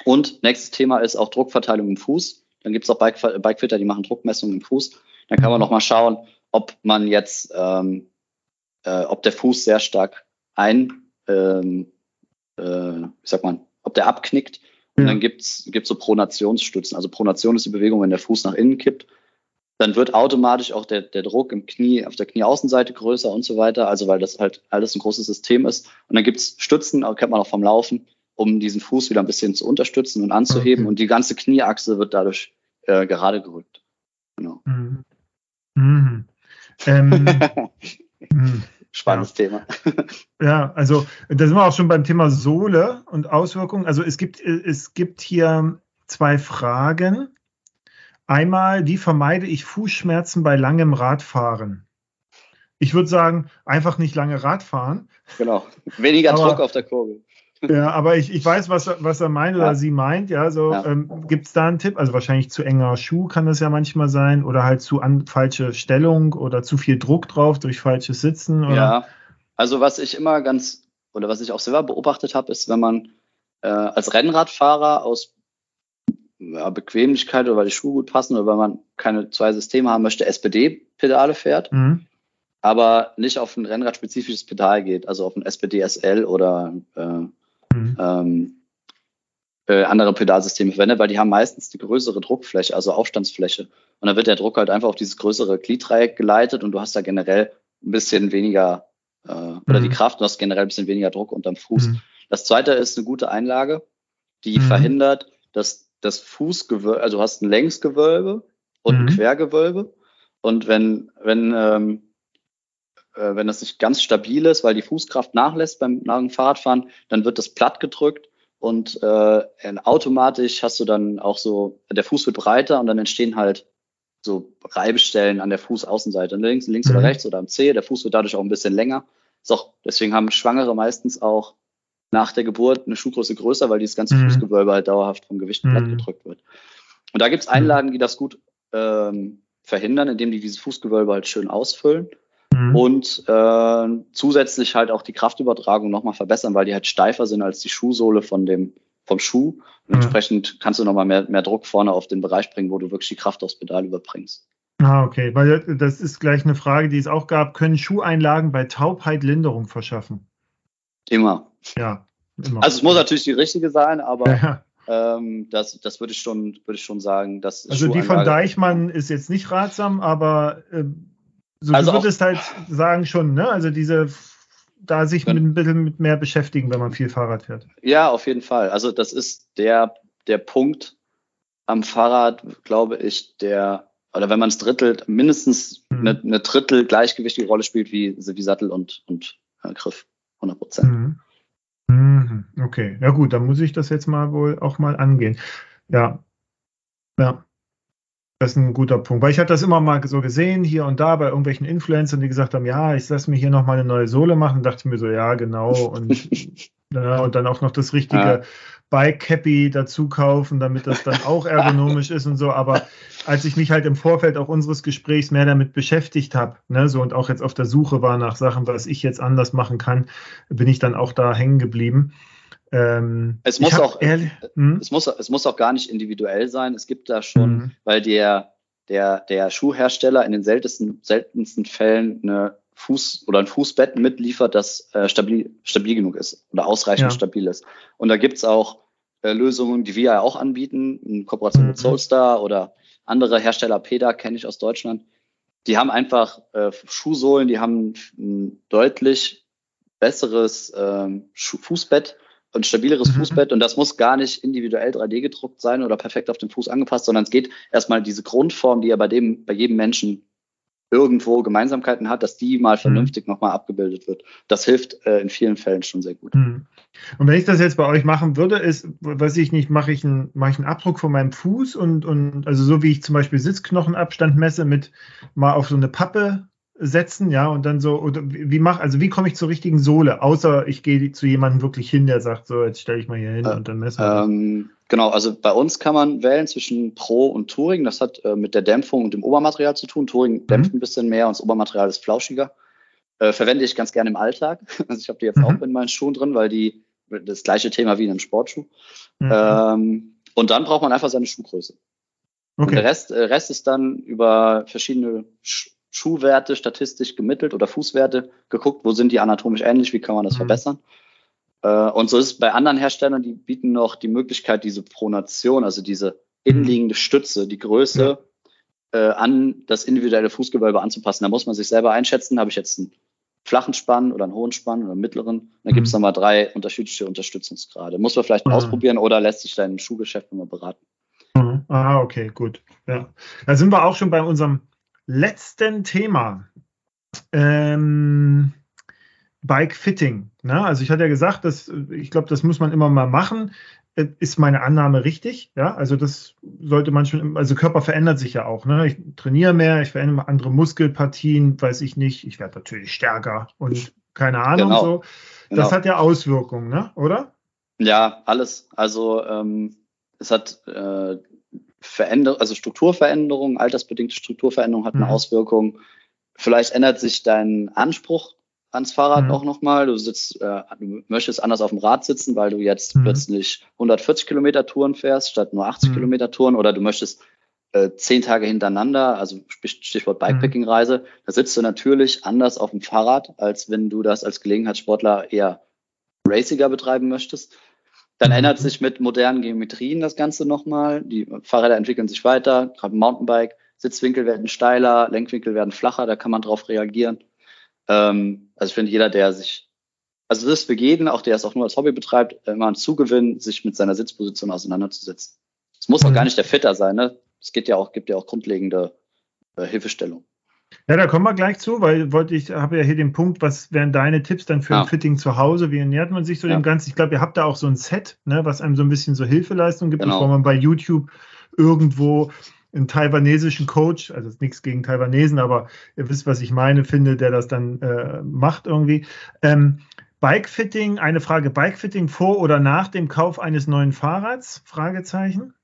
Und nächstes Thema ist auch Druckverteilung im Fuß. Dann gibt es auch Bike, Bikefitter, die machen Druckmessungen im Fuß. Dann kann man nochmal schauen, ob man jetzt, ähm, äh, ob der Fuß sehr stark ein, ähm, äh, wie sagt man, ob der abknickt. Und ja. dann gibt es so Pronationsstützen. Also Pronation ist die Bewegung, wenn der Fuß nach innen kippt dann wird automatisch auch der, der Druck im Knie, auf der Knieaußenseite größer und so weiter, also weil das halt alles ein großes System ist. Und dann gibt's Stützen, kennt man auch vom Laufen, um diesen Fuß wieder ein bisschen zu unterstützen und anzuheben. Okay. Und die ganze Knieachse wird dadurch äh, gerade gerückt. Genau. Mhm. Mhm. Ähm, mhm. Spannendes ja. Thema. ja, also da sind wir auch schon beim Thema Sohle und Auswirkungen. Also es gibt, es gibt hier zwei Fragen. Einmal, wie vermeide ich Fußschmerzen bei langem Radfahren? Ich würde sagen, einfach nicht lange Radfahren. Genau, weniger aber, Druck auf der Kurbel. Ja, aber ich, ich weiß, was, was er meint ja. oder sie meint. Ja, so ja. ähm, gibt es da einen Tipp? Also wahrscheinlich zu enger Schuh kann das ja manchmal sein oder halt zu an, falsche Stellung oder zu viel Druck drauf durch falsches Sitzen. Oder? Ja, also was ich immer ganz oder was ich auch selber beobachtet habe, ist, wenn man äh, als Rennradfahrer aus ja, Bequemlichkeit oder weil die Schuhe gut passen oder weil man keine zwei Systeme haben möchte, SPD-Pedale fährt, mhm. aber nicht auf ein Rennrad-spezifisches Pedal geht, also auf ein SPD SL oder äh, mhm. ähm, äh, andere Pedalsysteme verwendet, weil die haben meistens die größere Druckfläche, also Aufstandsfläche. Und dann wird der Druck halt einfach auf dieses größere Gliedreieck geleitet und du hast da generell ein bisschen weniger äh, mhm. oder die mhm. Kraft, du hast generell ein bisschen weniger Druck unterm Fuß. Mhm. Das zweite ist eine gute Einlage, die mhm. verhindert, dass das Fußgewölbe, also du hast ein Längsgewölbe und mhm. ein Quergewölbe. Und wenn, wenn, ähm, äh, wenn das nicht ganz stabil ist, weil die Fußkraft nachlässt beim nach dem Fahrradfahren, dann wird das platt gedrückt und äh, automatisch hast du dann auch so, der Fuß wird breiter und dann entstehen halt so Reibestellen an der Fußaußenseite, links, links mhm. oder rechts oder am Zeh. Der Fuß wird dadurch auch ein bisschen länger. So, deswegen haben Schwangere meistens auch nach der Geburt eine Schuhgröße größer, weil dieses ganze mhm. Fußgewölbe halt dauerhaft vom Gewicht mhm. platt gedrückt wird. Und da gibt es Einlagen, die das gut ähm, verhindern, indem die dieses Fußgewölbe halt schön ausfüllen mhm. und äh, zusätzlich halt auch die Kraftübertragung nochmal verbessern, weil die halt steifer sind als die Schuhsohle von dem vom Schuh. Und entsprechend kannst du nochmal mehr, mehr Druck vorne auf den Bereich bringen, wo du wirklich die Kraft aufs Pedal überbringst. Ah, okay, weil das ist gleich eine Frage, die es auch gab. Können Schuheinlagen bei Taubheit Linderung verschaffen? Immer. Ja. Immer. Also es muss natürlich die richtige sein, aber ja. ähm, das, das würde ich schon, würde ich schon sagen. Dass also die von Deichmann ist jetzt nicht ratsam, aber äh, so also du würdest halt sagen schon, ne? Also diese da sich mit, ein bisschen mit mehr beschäftigen, wenn man viel Fahrrad fährt. Ja, auf jeden Fall. Also das ist der, der Punkt am Fahrrad, glaube ich, der, oder wenn man es drittelt, mindestens mhm. eine, eine Drittel gleichgewichtige Rolle spielt wie, wie Sattel und, und äh, Griff. 100 Prozent. Mhm. Mhm. Okay, ja gut, dann muss ich das jetzt mal wohl auch mal angehen. Ja, ja. Das ist ein guter Punkt, weil ich hatte das immer mal so gesehen, hier und da bei irgendwelchen Influencern, die gesagt haben, ja, ich lasse mir hier noch mal eine neue Sohle machen, dachte mir so, ja, genau, und, ja, und dann auch noch das richtige ja. Bike Cappy dazu kaufen, damit das dann auch ergonomisch ist und so. Aber als ich mich halt im Vorfeld auch unseres Gesprächs mehr damit beschäftigt habe, ne, so und auch jetzt auf der Suche war nach Sachen, was ich jetzt anders machen kann, bin ich dann auch da hängen geblieben. Ähm, es, muss auch, ehrlich, hm? es, muss, es muss auch gar nicht individuell sein. Es gibt da schon, mhm. weil der, der, der Schuhhersteller in den seltensten, seltensten Fällen eine Fuß oder ein Fußbett mitliefert, das äh, stabil, stabil genug ist oder ausreichend ja. stabil ist. Und da gibt's auch äh, Lösungen, die wir ja auch anbieten, in Kooperation mhm. mit Soulstar oder andere Hersteller, PEDA kenne ich aus Deutschland. Die haben einfach äh, Schuhsohlen, die haben ein deutlich besseres ähm, Fußbett ein stabileres mhm. Fußbett und das muss gar nicht individuell 3D gedruckt sein oder perfekt auf den Fuß angepasst, sondern es geht erstmal diese Grundform, die ja bei dem, bei jedem Menschen irgendwo Gemeinsamkeiten hat, dass die mal mhm. vernünftig mhm. nochmal abgebildet wird. Das hilft äh, in vielen Fällen schon sehr gut. Mhm. Und wenn ich das jetzt bei euch machen würde, ist, weiß ich nicht, mache ich, einen, mache ich einen Abdruck von meinem Fuß und, und also so wie ich zum Beispiel Sitzknochenabstand messe mit mal auf so eine Pappe setzen, ja, und dann so, oder wie mach, also wie komme ich zur richtigen Sohle, außer ich gehe zu jemandem wirklich hin, der sagt, so, jetzt stelle ich mal hier hin äh, und dann messen wir. Ähm, genau, also bei uns kann man wählen zwischen Pro und Touring. Das hat äh, mit der Dämpfung und dem Obermaterial zu tun. Touring mhm. dämpft ein bisschen mehr und das Obermaterial ist flauschiger. Äh, verwende ich ganz gerne im Alltag. Also ich habe die jetzt mhm. auch in meinen Schuhen drin, weil die das gleiche Thema wie in einem Sportschuh. Mhm. Ähm, und dann braucht man einfach seine Schuhgröße. Okay. Und der Rest, äh, Rest ist dann über verschiedene Sch Schuhwerte statistisch gemittelt oder Fußwerte geguckt, wo sind die anatomisch ähnlich, wie kann man das mhm. verbessern. Äh, und so ist es bei anderen Herstellern, die bieten noch die Möglichkeit, diese Pronation, also diese innenliegende Stütze, die Größe äh, an das individuelle Fußgewölbe anzupassen. Da muss man sich selber einschätzen, habe ich jetzt einen flachen Spann oder einen hohen Spann oder einen mittleren. Mhm. gibt es nochmal drei unterschiedliche Unterstützungsgrade. Muss man vielleicht mal mhm. ausprobieren oder lässt sich da im Schuhgeschäft nochmal beraten. Mhm. Ah, okay, gut. Ja. Da sind wir auch schon bei unserem letzten Thema. Ähm, Bike Fitting. Ne? Also ich hatte ja gesagt, dass, ich glaube, das muss man immer mal machen. Äh, ist meine Annahme richtig? Ja, also das sollte man schon, also Körper verändert sich ja auch. Ne? Ich trainiere mehr, ich verändere andere Muskelpartien, weiß ich nicht. Ich werde natürlich stärker und keine Ahnung genau. so. Das genau. hat ja Auswirkungen, ne? oder? Ja, alles. Also ähm, es hat äh, Veränderung, also Strukturveränderung, altersbedingte Strukturveränderung hat eine mhm. Auswirkung. Vielleicht ändert sich dein Anspruch ans Fahrrad mhm. auch nochmal. Du sitzt, äh, du möchtest anders auf dem Rad sitzen, weil du jetzt mhm. plötzlich 140 Kilometer Touren fährst statt nur 80 mhm. Kilometer Touren oder du möchtest äh, zehn Tage hintereinander, also Stichwort Bikepacking-Reise, da sitzt du natürlich anders auf dem Fahrrad, als wenn du das als Gelegenheitssportler eher raciger betreiben möchtest. Dann ändert sich mit modernen Geometrien das Ganze nochmal. Die Fahrräder entwickeln sich weiter, gerade Mountainbike, Sitzwinkel werden steiler, Lenkwinkel werden flacher, da kann man drauf reagieren. Ähm, also ich finde, jeder, der sich, also das ist für jeden, auch der es auch nur als Hobby betreibt, immer ein Zugewinn, sich mit seiner Sitzposition auseinanderzusetzen. Es muss auch gar nicht der Fitter sein, ne? Es geht ja auch, gibt ja auch grundlegende äh, Hilfestellung. Ja, da kommen wir gleich zu, weil wollte ich habe ja hier den Punkt, was wären deine Tipps dann für ja. ein Fitting zu Hause? Wie ernährt man sich so ja. dem Ganzen? Ich glaube, ihr habt da auch so ein Set, ne, was einem so ein bisschen so Hilfeleistung gibt, genau. bevor man bei YouTube irgendwo einen taiwanesischen Coach, also nichts gegen Taiwanesen, aber ihr wisst, was ich meine, finde, der das dann äh, macht irgendwie. Ähm, Bikefitting, eine Frage, Bikefitting vor oder nach dem Kauf eines neuen Fahrrads? Fragezeichen.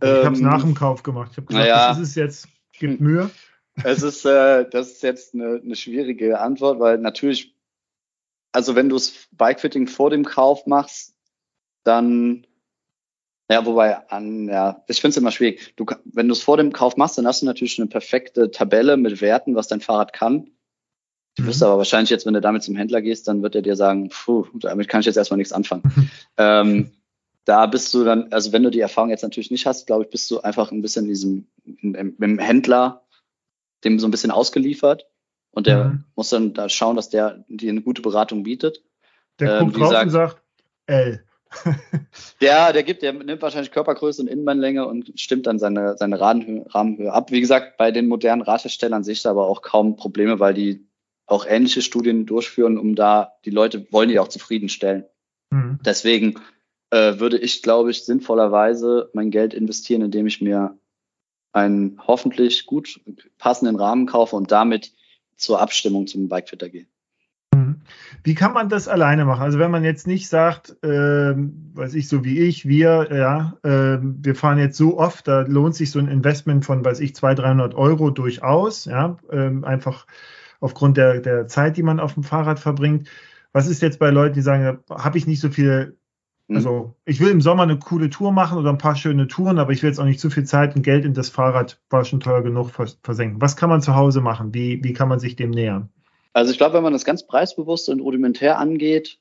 Ich habe es ähm, nach dem Kauf gemacht. Ich habe gesagt, ja. das ist es jetzt Gibt Mühe. Es ist, äh, das ist jetzt eine, eine schwierige Antwort, weil natürlich, also wenn du das Bikefitting vor dem Kauf machst, dann, ja, wobei, an, ja, ich finde es immer schwierig. Du, wenn du es vor dem Kauf machst, dann hast du natürlich eine perfekte Tabelle mit Werten, was dein Fahrrad kann. Du wirst mhm. aber wahrscheinlich jetzt, wenn du damit zum Händler gehst, dann wird er dir sagen, puh, damit kann ich jetzt erstmal nichts anfangen. ähm, da bist du dann, also wenn du die Erfahrung jetzt natürlich nicht hast, glaube ich, bist du einfach ein bisschen diesem, dem Händler, dem so ein bisschen ausgeliefert. Und der mhm. muss dann da schauen, dass der dir eine gute Beratung bietet. Der ähm, guckt drauf sagt, und sagt, L. der, der gibt, der nimmt wahrscheinlich Körpergröße und Innenbeinlänge und stimmt dann seine, seine Rahmenhöhe, Rahmenhöhe ab. Wie gesagt, bei den modernen Radherstellern sehe ich da aber auch kaum Probleme, weil die auch ähnliche Studien durchführen, um da, die Leute wollen die auch zufriedenstellen. Mhm. Deswegen äh, würde ich, glaube ich, sinnvollerweise mein Geld investieren, indem ich mir einen hoffentlich gut passenden Rahmen kaufe und damit zur Abstimmung zum Bikefitter gehe. Mhm. Wie kann man das alleine machen? Also wenn man jetzt nicht sagt, äh, weiß ich, so wie ich, wir, ja, äh, wir fahren jetzt so oft, da lohnt sich so ein Investment von, weiß ich, 200, 300 Euro durchaus, ja, äh, einfach aufgrund der, der Zeit, die man auf dem Fahrrad verbringt. Was ist jetzt bei Leuten, die sagen, habe ich nicht so viel. Also ich will im Sommer eine coole Tour machen oder ein paar schöne Touren, aber ich will jetzt auch nicht zu viel Zeit und Geld in das Fahrrad, war schon teuer genug, versenken. Was kann man zu Hause machen? Wie, wie kann man sich dem nähern? Also ich glaube, wenn man das ganz preisbewusst und rudimentär angeht,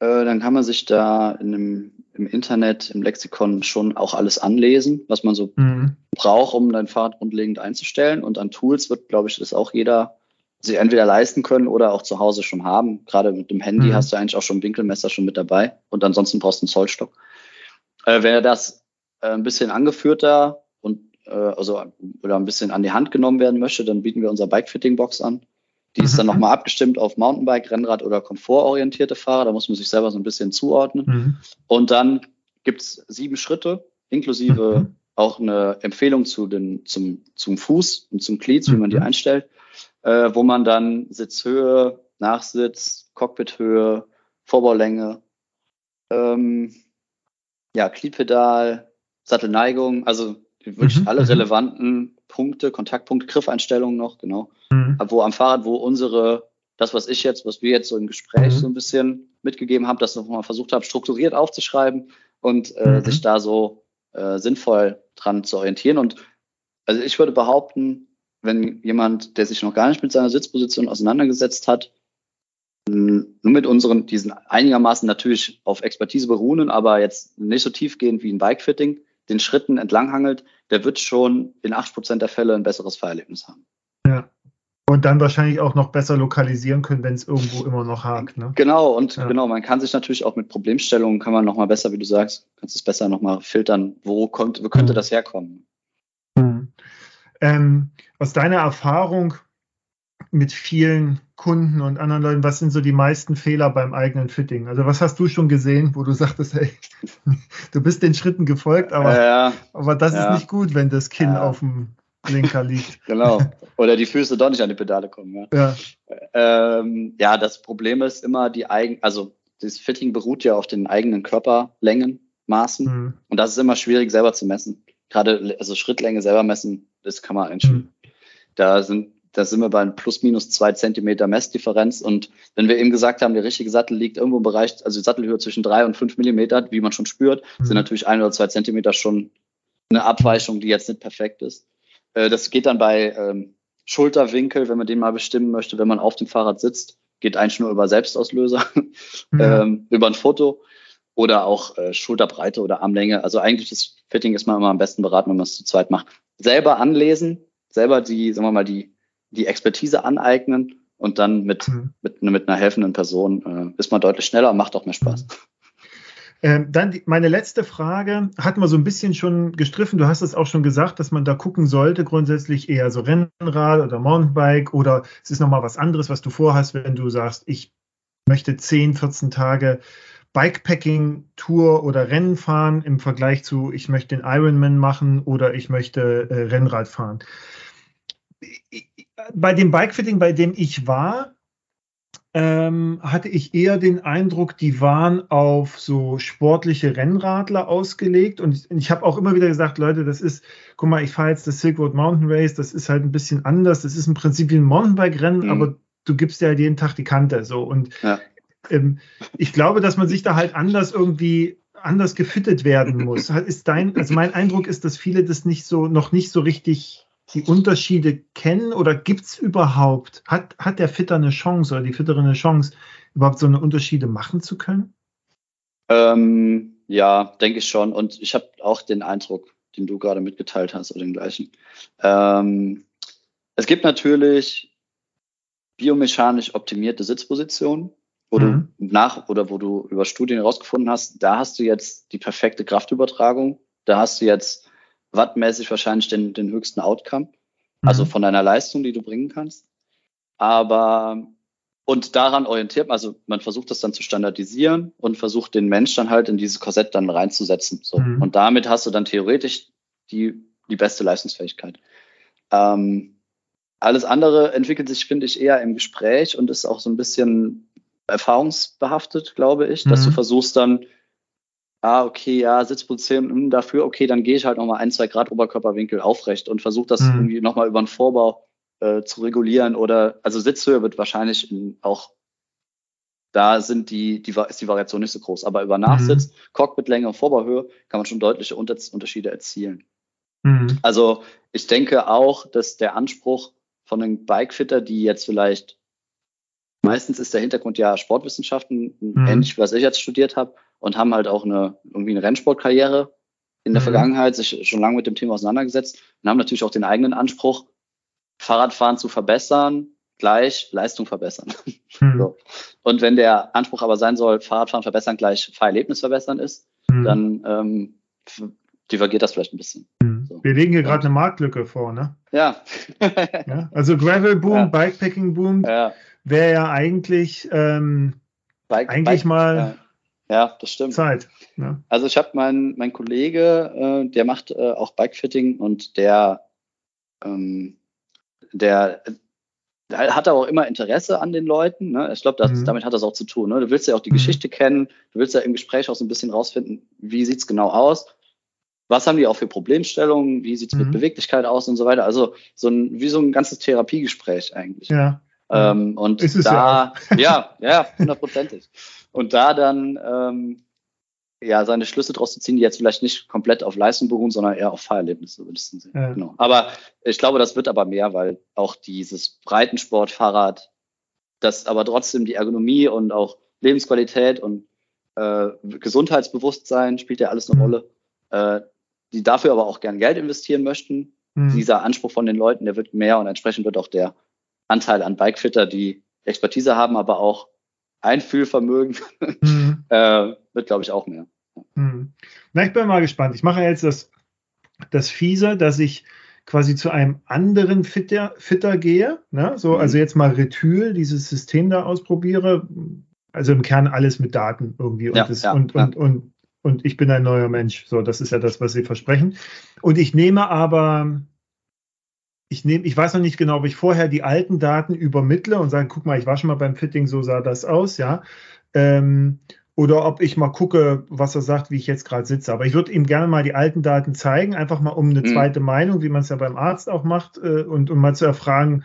äh, dann kann man sich da in einem, im Internet, im Lexikon schon auch alles anlesen, was man so mhm. braucht, um dein Fahrrad grundlegend einzustellen. Und an Tools wird, glaube ich, das auch jeder sie entweder leisten können oder auch zu Hause schon haben. Gerade mit dem Handy mhm. hast du eigentlich auch schon ein Winkelmesser schon mit dabei und ansonsten brauchst du einen Zollstock. Äh, wer das äh, ein bisschen angeführter und äh, also oder ein bisschen an die Hand genommen werden möchte, dann bieten wir unser Bike-Fitting-Box an. Die mhm. ist dann mhm. nochmal abgestimmt auf Mountainbike, Rennrad oder komfortorientierte Fahrer. Da muss man sich selber so ein bisschen zuordnen. Mhm. Und dann gibt's sieben Schritte, inklusive mhm. auch eine Empfehlung zu den, zum, zum Fuß und zum Glied, wie man die mhm. einstellt äh, wo man dann Sitzhöhe, Nachsitz, Cockpithöhe, Vorbaulänge, ähm, ja, Gliedpedal, Sattelneigung, also wirklich mhm. alle mhm. relevanten Punkte, Kontaktpunkte, Griffeinstellungen noch, genau. Mhm. Wo am Fahrrad, wo unsere, das, was ich jetzt, was wir jetzt so im Gespräch mhm. so ein bisschen mitgegeben haben, das nochmal versucht haben, strukturiert aufzuschreiben und äh, mhm. sich da so äh, sinnvoll dran zu orientieren. Und also ich würde behaupten, wenn jemand, der sich noch gar nicht mit seiner Sitzposition auseinandergesetzt hat, nur mit unseren, diesen einigermaßen natürlich auf Expertise beruhenden, aber jetzt nicht so tiefgehend wie ein Bikefitting, den Schritten entlanghangelt, der wird schon in 8% der Fälle ein besseres Fahrerlebnis haben. Ja. Und dann wahrscheinlich auch noch besser lokalisieren können, wenn es irgendwo immer noch hakt. Ne? Genau, und ja. genau, man kann sich natürlich auch mit Problemstellungen, kann man nochmal besser, wie du sagst, kannst es besser nochmal filtern, wo kommt, wo könnte mhm. das herkommen. Ähm, aus deiner Erfahrung mit vielen Kunden und anderen Leuten, was sind so die meisten Fehler beim eigenen Fitting? Also was hast du schon gesehen, wo du sagtest, hey, du bist den Schritten gefolgt, aber, ja, aber das ja. ist nicht gut, wenn das Kinn ja. auf dem Blinker liegt. Genau. Oder die Füße doch nicht an die Pedale kommen. Ja, ähm, ja das Problem ist immer die eigen, also das Fitting beruht ja auf den eigenen Körperlängen, Maßen. Mhm. Und das ist immer schwierig selber zu messen. Gerade also Schrittlänge selber messen, das kann man eigentlich. Mhm. Da sind, da sind wir bei plus minus zwei Zentimeter Messdifferenz. Und wenn wir eben gesagt haben, der richtige Sattel liegt irgendwo im Bereich, also die Sattelhöhe zwischen drei und fünf Millimeter, wie man schon spürt, mhm. sind natürlich ein oder zwei Zentimeter schon eine Abweichung, die jetzt nicht perfekt ist. Äh, das geht dann bei ähm, Schulterwinkel, wenn man den mal bestimmen möchte, wenn man auf dem Fahrrad sitzt, geht eigentlich nur über Selbstauslöser, mhm. ähm, über ein Foto oder auch äh, Schulterbreite oder Armlänge. Also eigentlich das Fitting ist man immer am besten beraten, wenn man es zu zweit macht. Selber anlesen, selber die, sagen wir mal, die, die Expertise aneignen und dann mit, mhm. mit, mit einer helfenden Person äh, ist man deutlich schneller und macht auch mehr Spaß. Mhm. Ähm, dann die, meine letzte Frage, hatten wir so ein bisschen schon gestriffen, du hast es auch schon gesagt, dass man da gucken sollte, grundsätzlich eher so Rennrad oder Mountainbike oder es ist nochmal was anderes, was du vorhast, wenn du sagst, ich möchte 10, 14 Tage Bikepacking-Tour oder Rennen fahren im Vergleich zu, ich möchte den Ironman machen oder ich möchte äh, Rennrad fahren. Bei dem Bikefitting, bei dem ich war, ähm, hatte ich eher den Eindruck, die waren auf so sportliche Rennradler ausgelegt. Und ich, ich habe auch immer wieder gesagt, Leute, das ist, guck mal, ich fahre jetzt das Silk Road Mountain Race, das ist halt ein bisschen anders. Das ist im Prinzip wie ein Mountainbike-Rennen, mhm. aber du gibst ja halt jeden Tag die Kante. So. Und ja ähm, ich glaube, dass man sich da halt anders irgendwie anders gefittet werden muss. Ist dein, also mein Eindruck ist, dass viele das nicht so, noch nicht so richtig die Unterschiede kennen oder gibt es überhaupt, hat, hat der Fitter eine Chance oder die Fitterin eine Chance, überhaupt so eine Unterschiede machen zu können? Ähm, ja, denke ich schon. Und ich habe auch den Eindruck, den du gerade mitgeteilt hast, oder den gleichen. Ähm, es gibt natürlich biomechanisch optimierte Sitzpositionen wo mhm. du nach oder wo du über Studien herausgefunden hast, da hast du jetzt die perfekte Kraftübertragung, da hast du jetzt wattmäßig wahrscheinlich den, den höchsten Outcome, also mhm. also von deiner Leistung, die du bringen kannst. Aber und daran orientiert, also man versucht das dann zu standardisieren und versucht den Mensch dann halt in dieses Korsett dann reinzusetzen. So. Mhm. Und damit hast du dann theoretisch die, die beste Leistungsfähigkeit. Ähm, alles andere entwickelt sich, finde ich, eher im Gespräch und ist auch so ein bisschen erfahrungsbehaftet, glaube ich, mhm. dass du mhm. versuchst dann, ah, okay, ja, Sitzposition hm, dafür, okay, dann gehe ich halt nochmal ein, zwei Grad Oberkörperwinkel aufrecht und versuche das mhm. irgendwie nochmal über einen Vorbau äh, zu regulieren oder, also Sitzhöhe wird wahrscheinlich auch, da sind die, die, ist die Variation nicht so groß, aber über Nachsitz, mhm. Cockpitlänge und Vorbauhöhe kann man schon deutliche Unterschiede erzielen. Mhm. Also ich denke auch, dass der Anspruch von einem Bikefitter, die jetzt vielleicht, meistens ist der Hintergrund ja Sportwissenschaften, mhm. ähnlich was ich jetzt studiert habe, und haben halt auch eine, irgendwie eine Rennsportkarriere in der mhm. Vergangenheit, sich schon lange mit dem Thema auseinandergesetzt und haben natürlich auch den eigenen Anspruch, Fahrradfahren zu verbessern, gleich Leistung verbessern. Mhm. So. Und wenn der Anspruch aber sein soll, Fahrradfahren verbessern gleich Fahrerlebnis verbessern ist, mhm. dann ähm, divergiert das vielleicht ein bisschen. Mhm. So. Wir legen hier gerade eine Marktlücke vor, ne? Ja. ja also Gravel Boom, ja. Bikepacking Boom ja. Wäre ja eigentlich, ähm, Bike, eigentlich Bike, mal ja. ja. das stimmt. Zeit. Ne? Also ich habe meinen mein Kollege, äh, der macht äh, auch Bikefitting und der ähm, der, der hat aber auch immer Interesse an den Leuten. Ne? Ich glaube, mhm. damit hat das auch zu tun. Ne? Du willst ja auch die mhm. Geschichte kennen, du willst ja im Gespräch auch so ein bisschen rausfinden, wie sieht es genau aus, was haben die auch für Problemstellungen, wie sieht es mhm. mit Beweglichkeit aus und so weiter. Also so ein, wie so ein ganzes Therapiegespräch eigentlich. Ja. Ähm, und Ist es da, ja, ja, ja, hundertprozentig. Und da dann ähm, ja, seine Schlüsse daraus zu ziehen, die jetzt vielleicht nicht komplett auf Leistung beruhen, sondern eher auf Fahrerlebnisse, würdest du sehen. Ja. Genau. Aber ich glaube, das wird aber mehr, weil auch dieses Breitensportfahrrad, das aber trotzdem die Ergonomie und auch Lebensqualität und äh, Gesundheitsbewusstsein spielt ja alles eine mhm. Rolle, äh, die dafür aber auch gern Geld investieren möchten. Mhm. Dieser Anspruch von den Leuten, der wird mehr und entsprechend wird auch der Anteil an Bikefitter, die Expertise haben, aber auch Einfühlvermögen, mhm. äh, wird, glaube ich, auch mehr. Mhm. Na, ich bin mal gespannt. Ich mache jetzt das, das Fiese, dass ich quasi zu einem anderen Fitter, Fitter gehe. Ne? So, mhm. Also jetzt mal Retül, dieses System da ausprobiere. Also im Kern alles mit Daten irgendwie. Und, ja, das, ja, und, ja. und, und, und ich bin ein neuer Mensch. So, das ist ja das, was Sie versprechen. Und ich nehme aber ich nehme, ich weiß noch nicht genau, ob ich vorher die alten Daten übermittle und sage, guck mal, ich war schon mal beim Fitting, so sah das aus, ja. Ähm, oder ob ich mal gucke, was er sagt, wie ich jetzt gerade sitze. Aber ich würde ihm gerne mal die alten Daten zeigen, einfach mal um eine mhm. zweite Meinung, wie man es ja beim Arzt auch macht, äh, und um mal zu erfragen,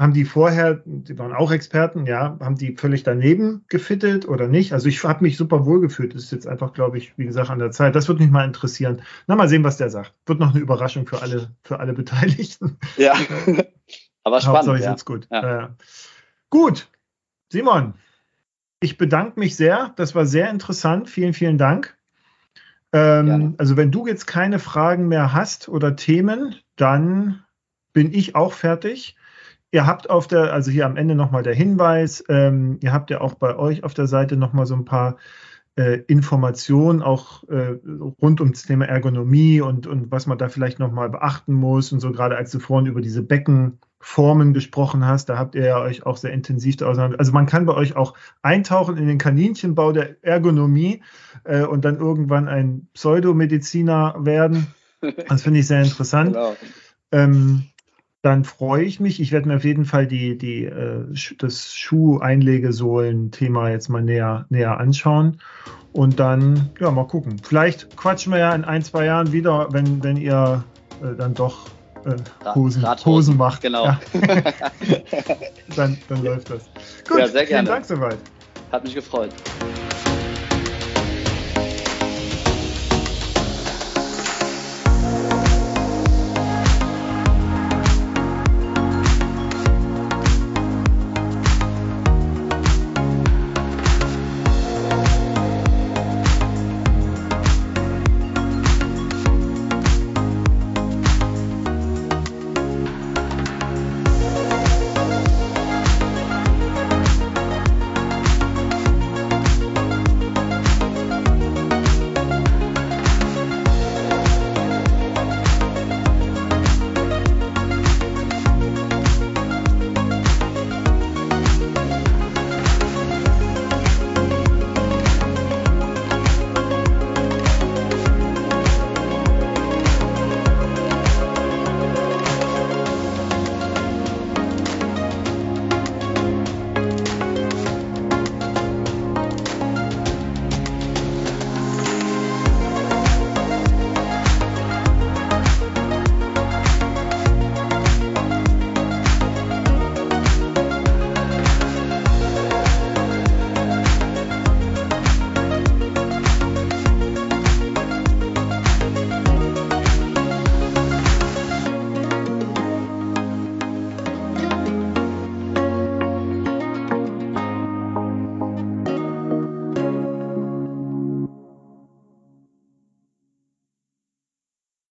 haben die vorher, die waren auch Experten, ja, haben die völlig daneben gefittet oder nicht? Also ich habe mich super wohl gefühlt. Das ist jetzt einfach, glaube ich, wie gesagt, an der Zeit. Das würde mich mal interessieren. Na, mal sehen, was der sagt. Wird noch eine Überraschung für alle, für alle Beteiligten. Ja, aber spannend. Hauptsache, ja. jetzt gut. Ja. Äh, gut, Simon, ich bedanke mich sehr. Das war sehr interessant. Vielen, vielen Dank. Ähm, also wenn du jetzt keine Fragen mehr hast oder Themen, dann bin ich auch fertig. Ihr habt auf der, also hier am Ende nochmal der Hinweis, ähm, ihr habt ja auch bei euch auf der Seite nochmal so ein paar äh, Informationen auch äh, rund ums Thema Ergonomie und, und was man da vielleicht nochmal beachten muss und so, gerade als du vorhin über diese Beckenformen gesprochen hast, da habt ihr ja euch auch sehr intensiv da auseinander. Also man kann bei euch auch eintauchen in den Kaninchenbau der Ergonomie äh, und dann irgendwann ein Pseudomediziner werden. Das finde ich sehr interessant. Genau. Ähm, dann freue ich mich. Ich werde mir auf jeden Fall die, die, äh, das Schuheinlegesohlen-Thema jetzt mal näher, näher anschauen. Und dann, ja, mal gucken. Vielleicht quatschen wir ja in ein, zwei Jahren wieder, wenn, wenn ihr äh, dann doch äh, Hosen, Hosen macht. Genau. Ja. dann, dann läuft das. Gut, ja, sehr gerne. vielen Dank soweit. Hat mich gefreut.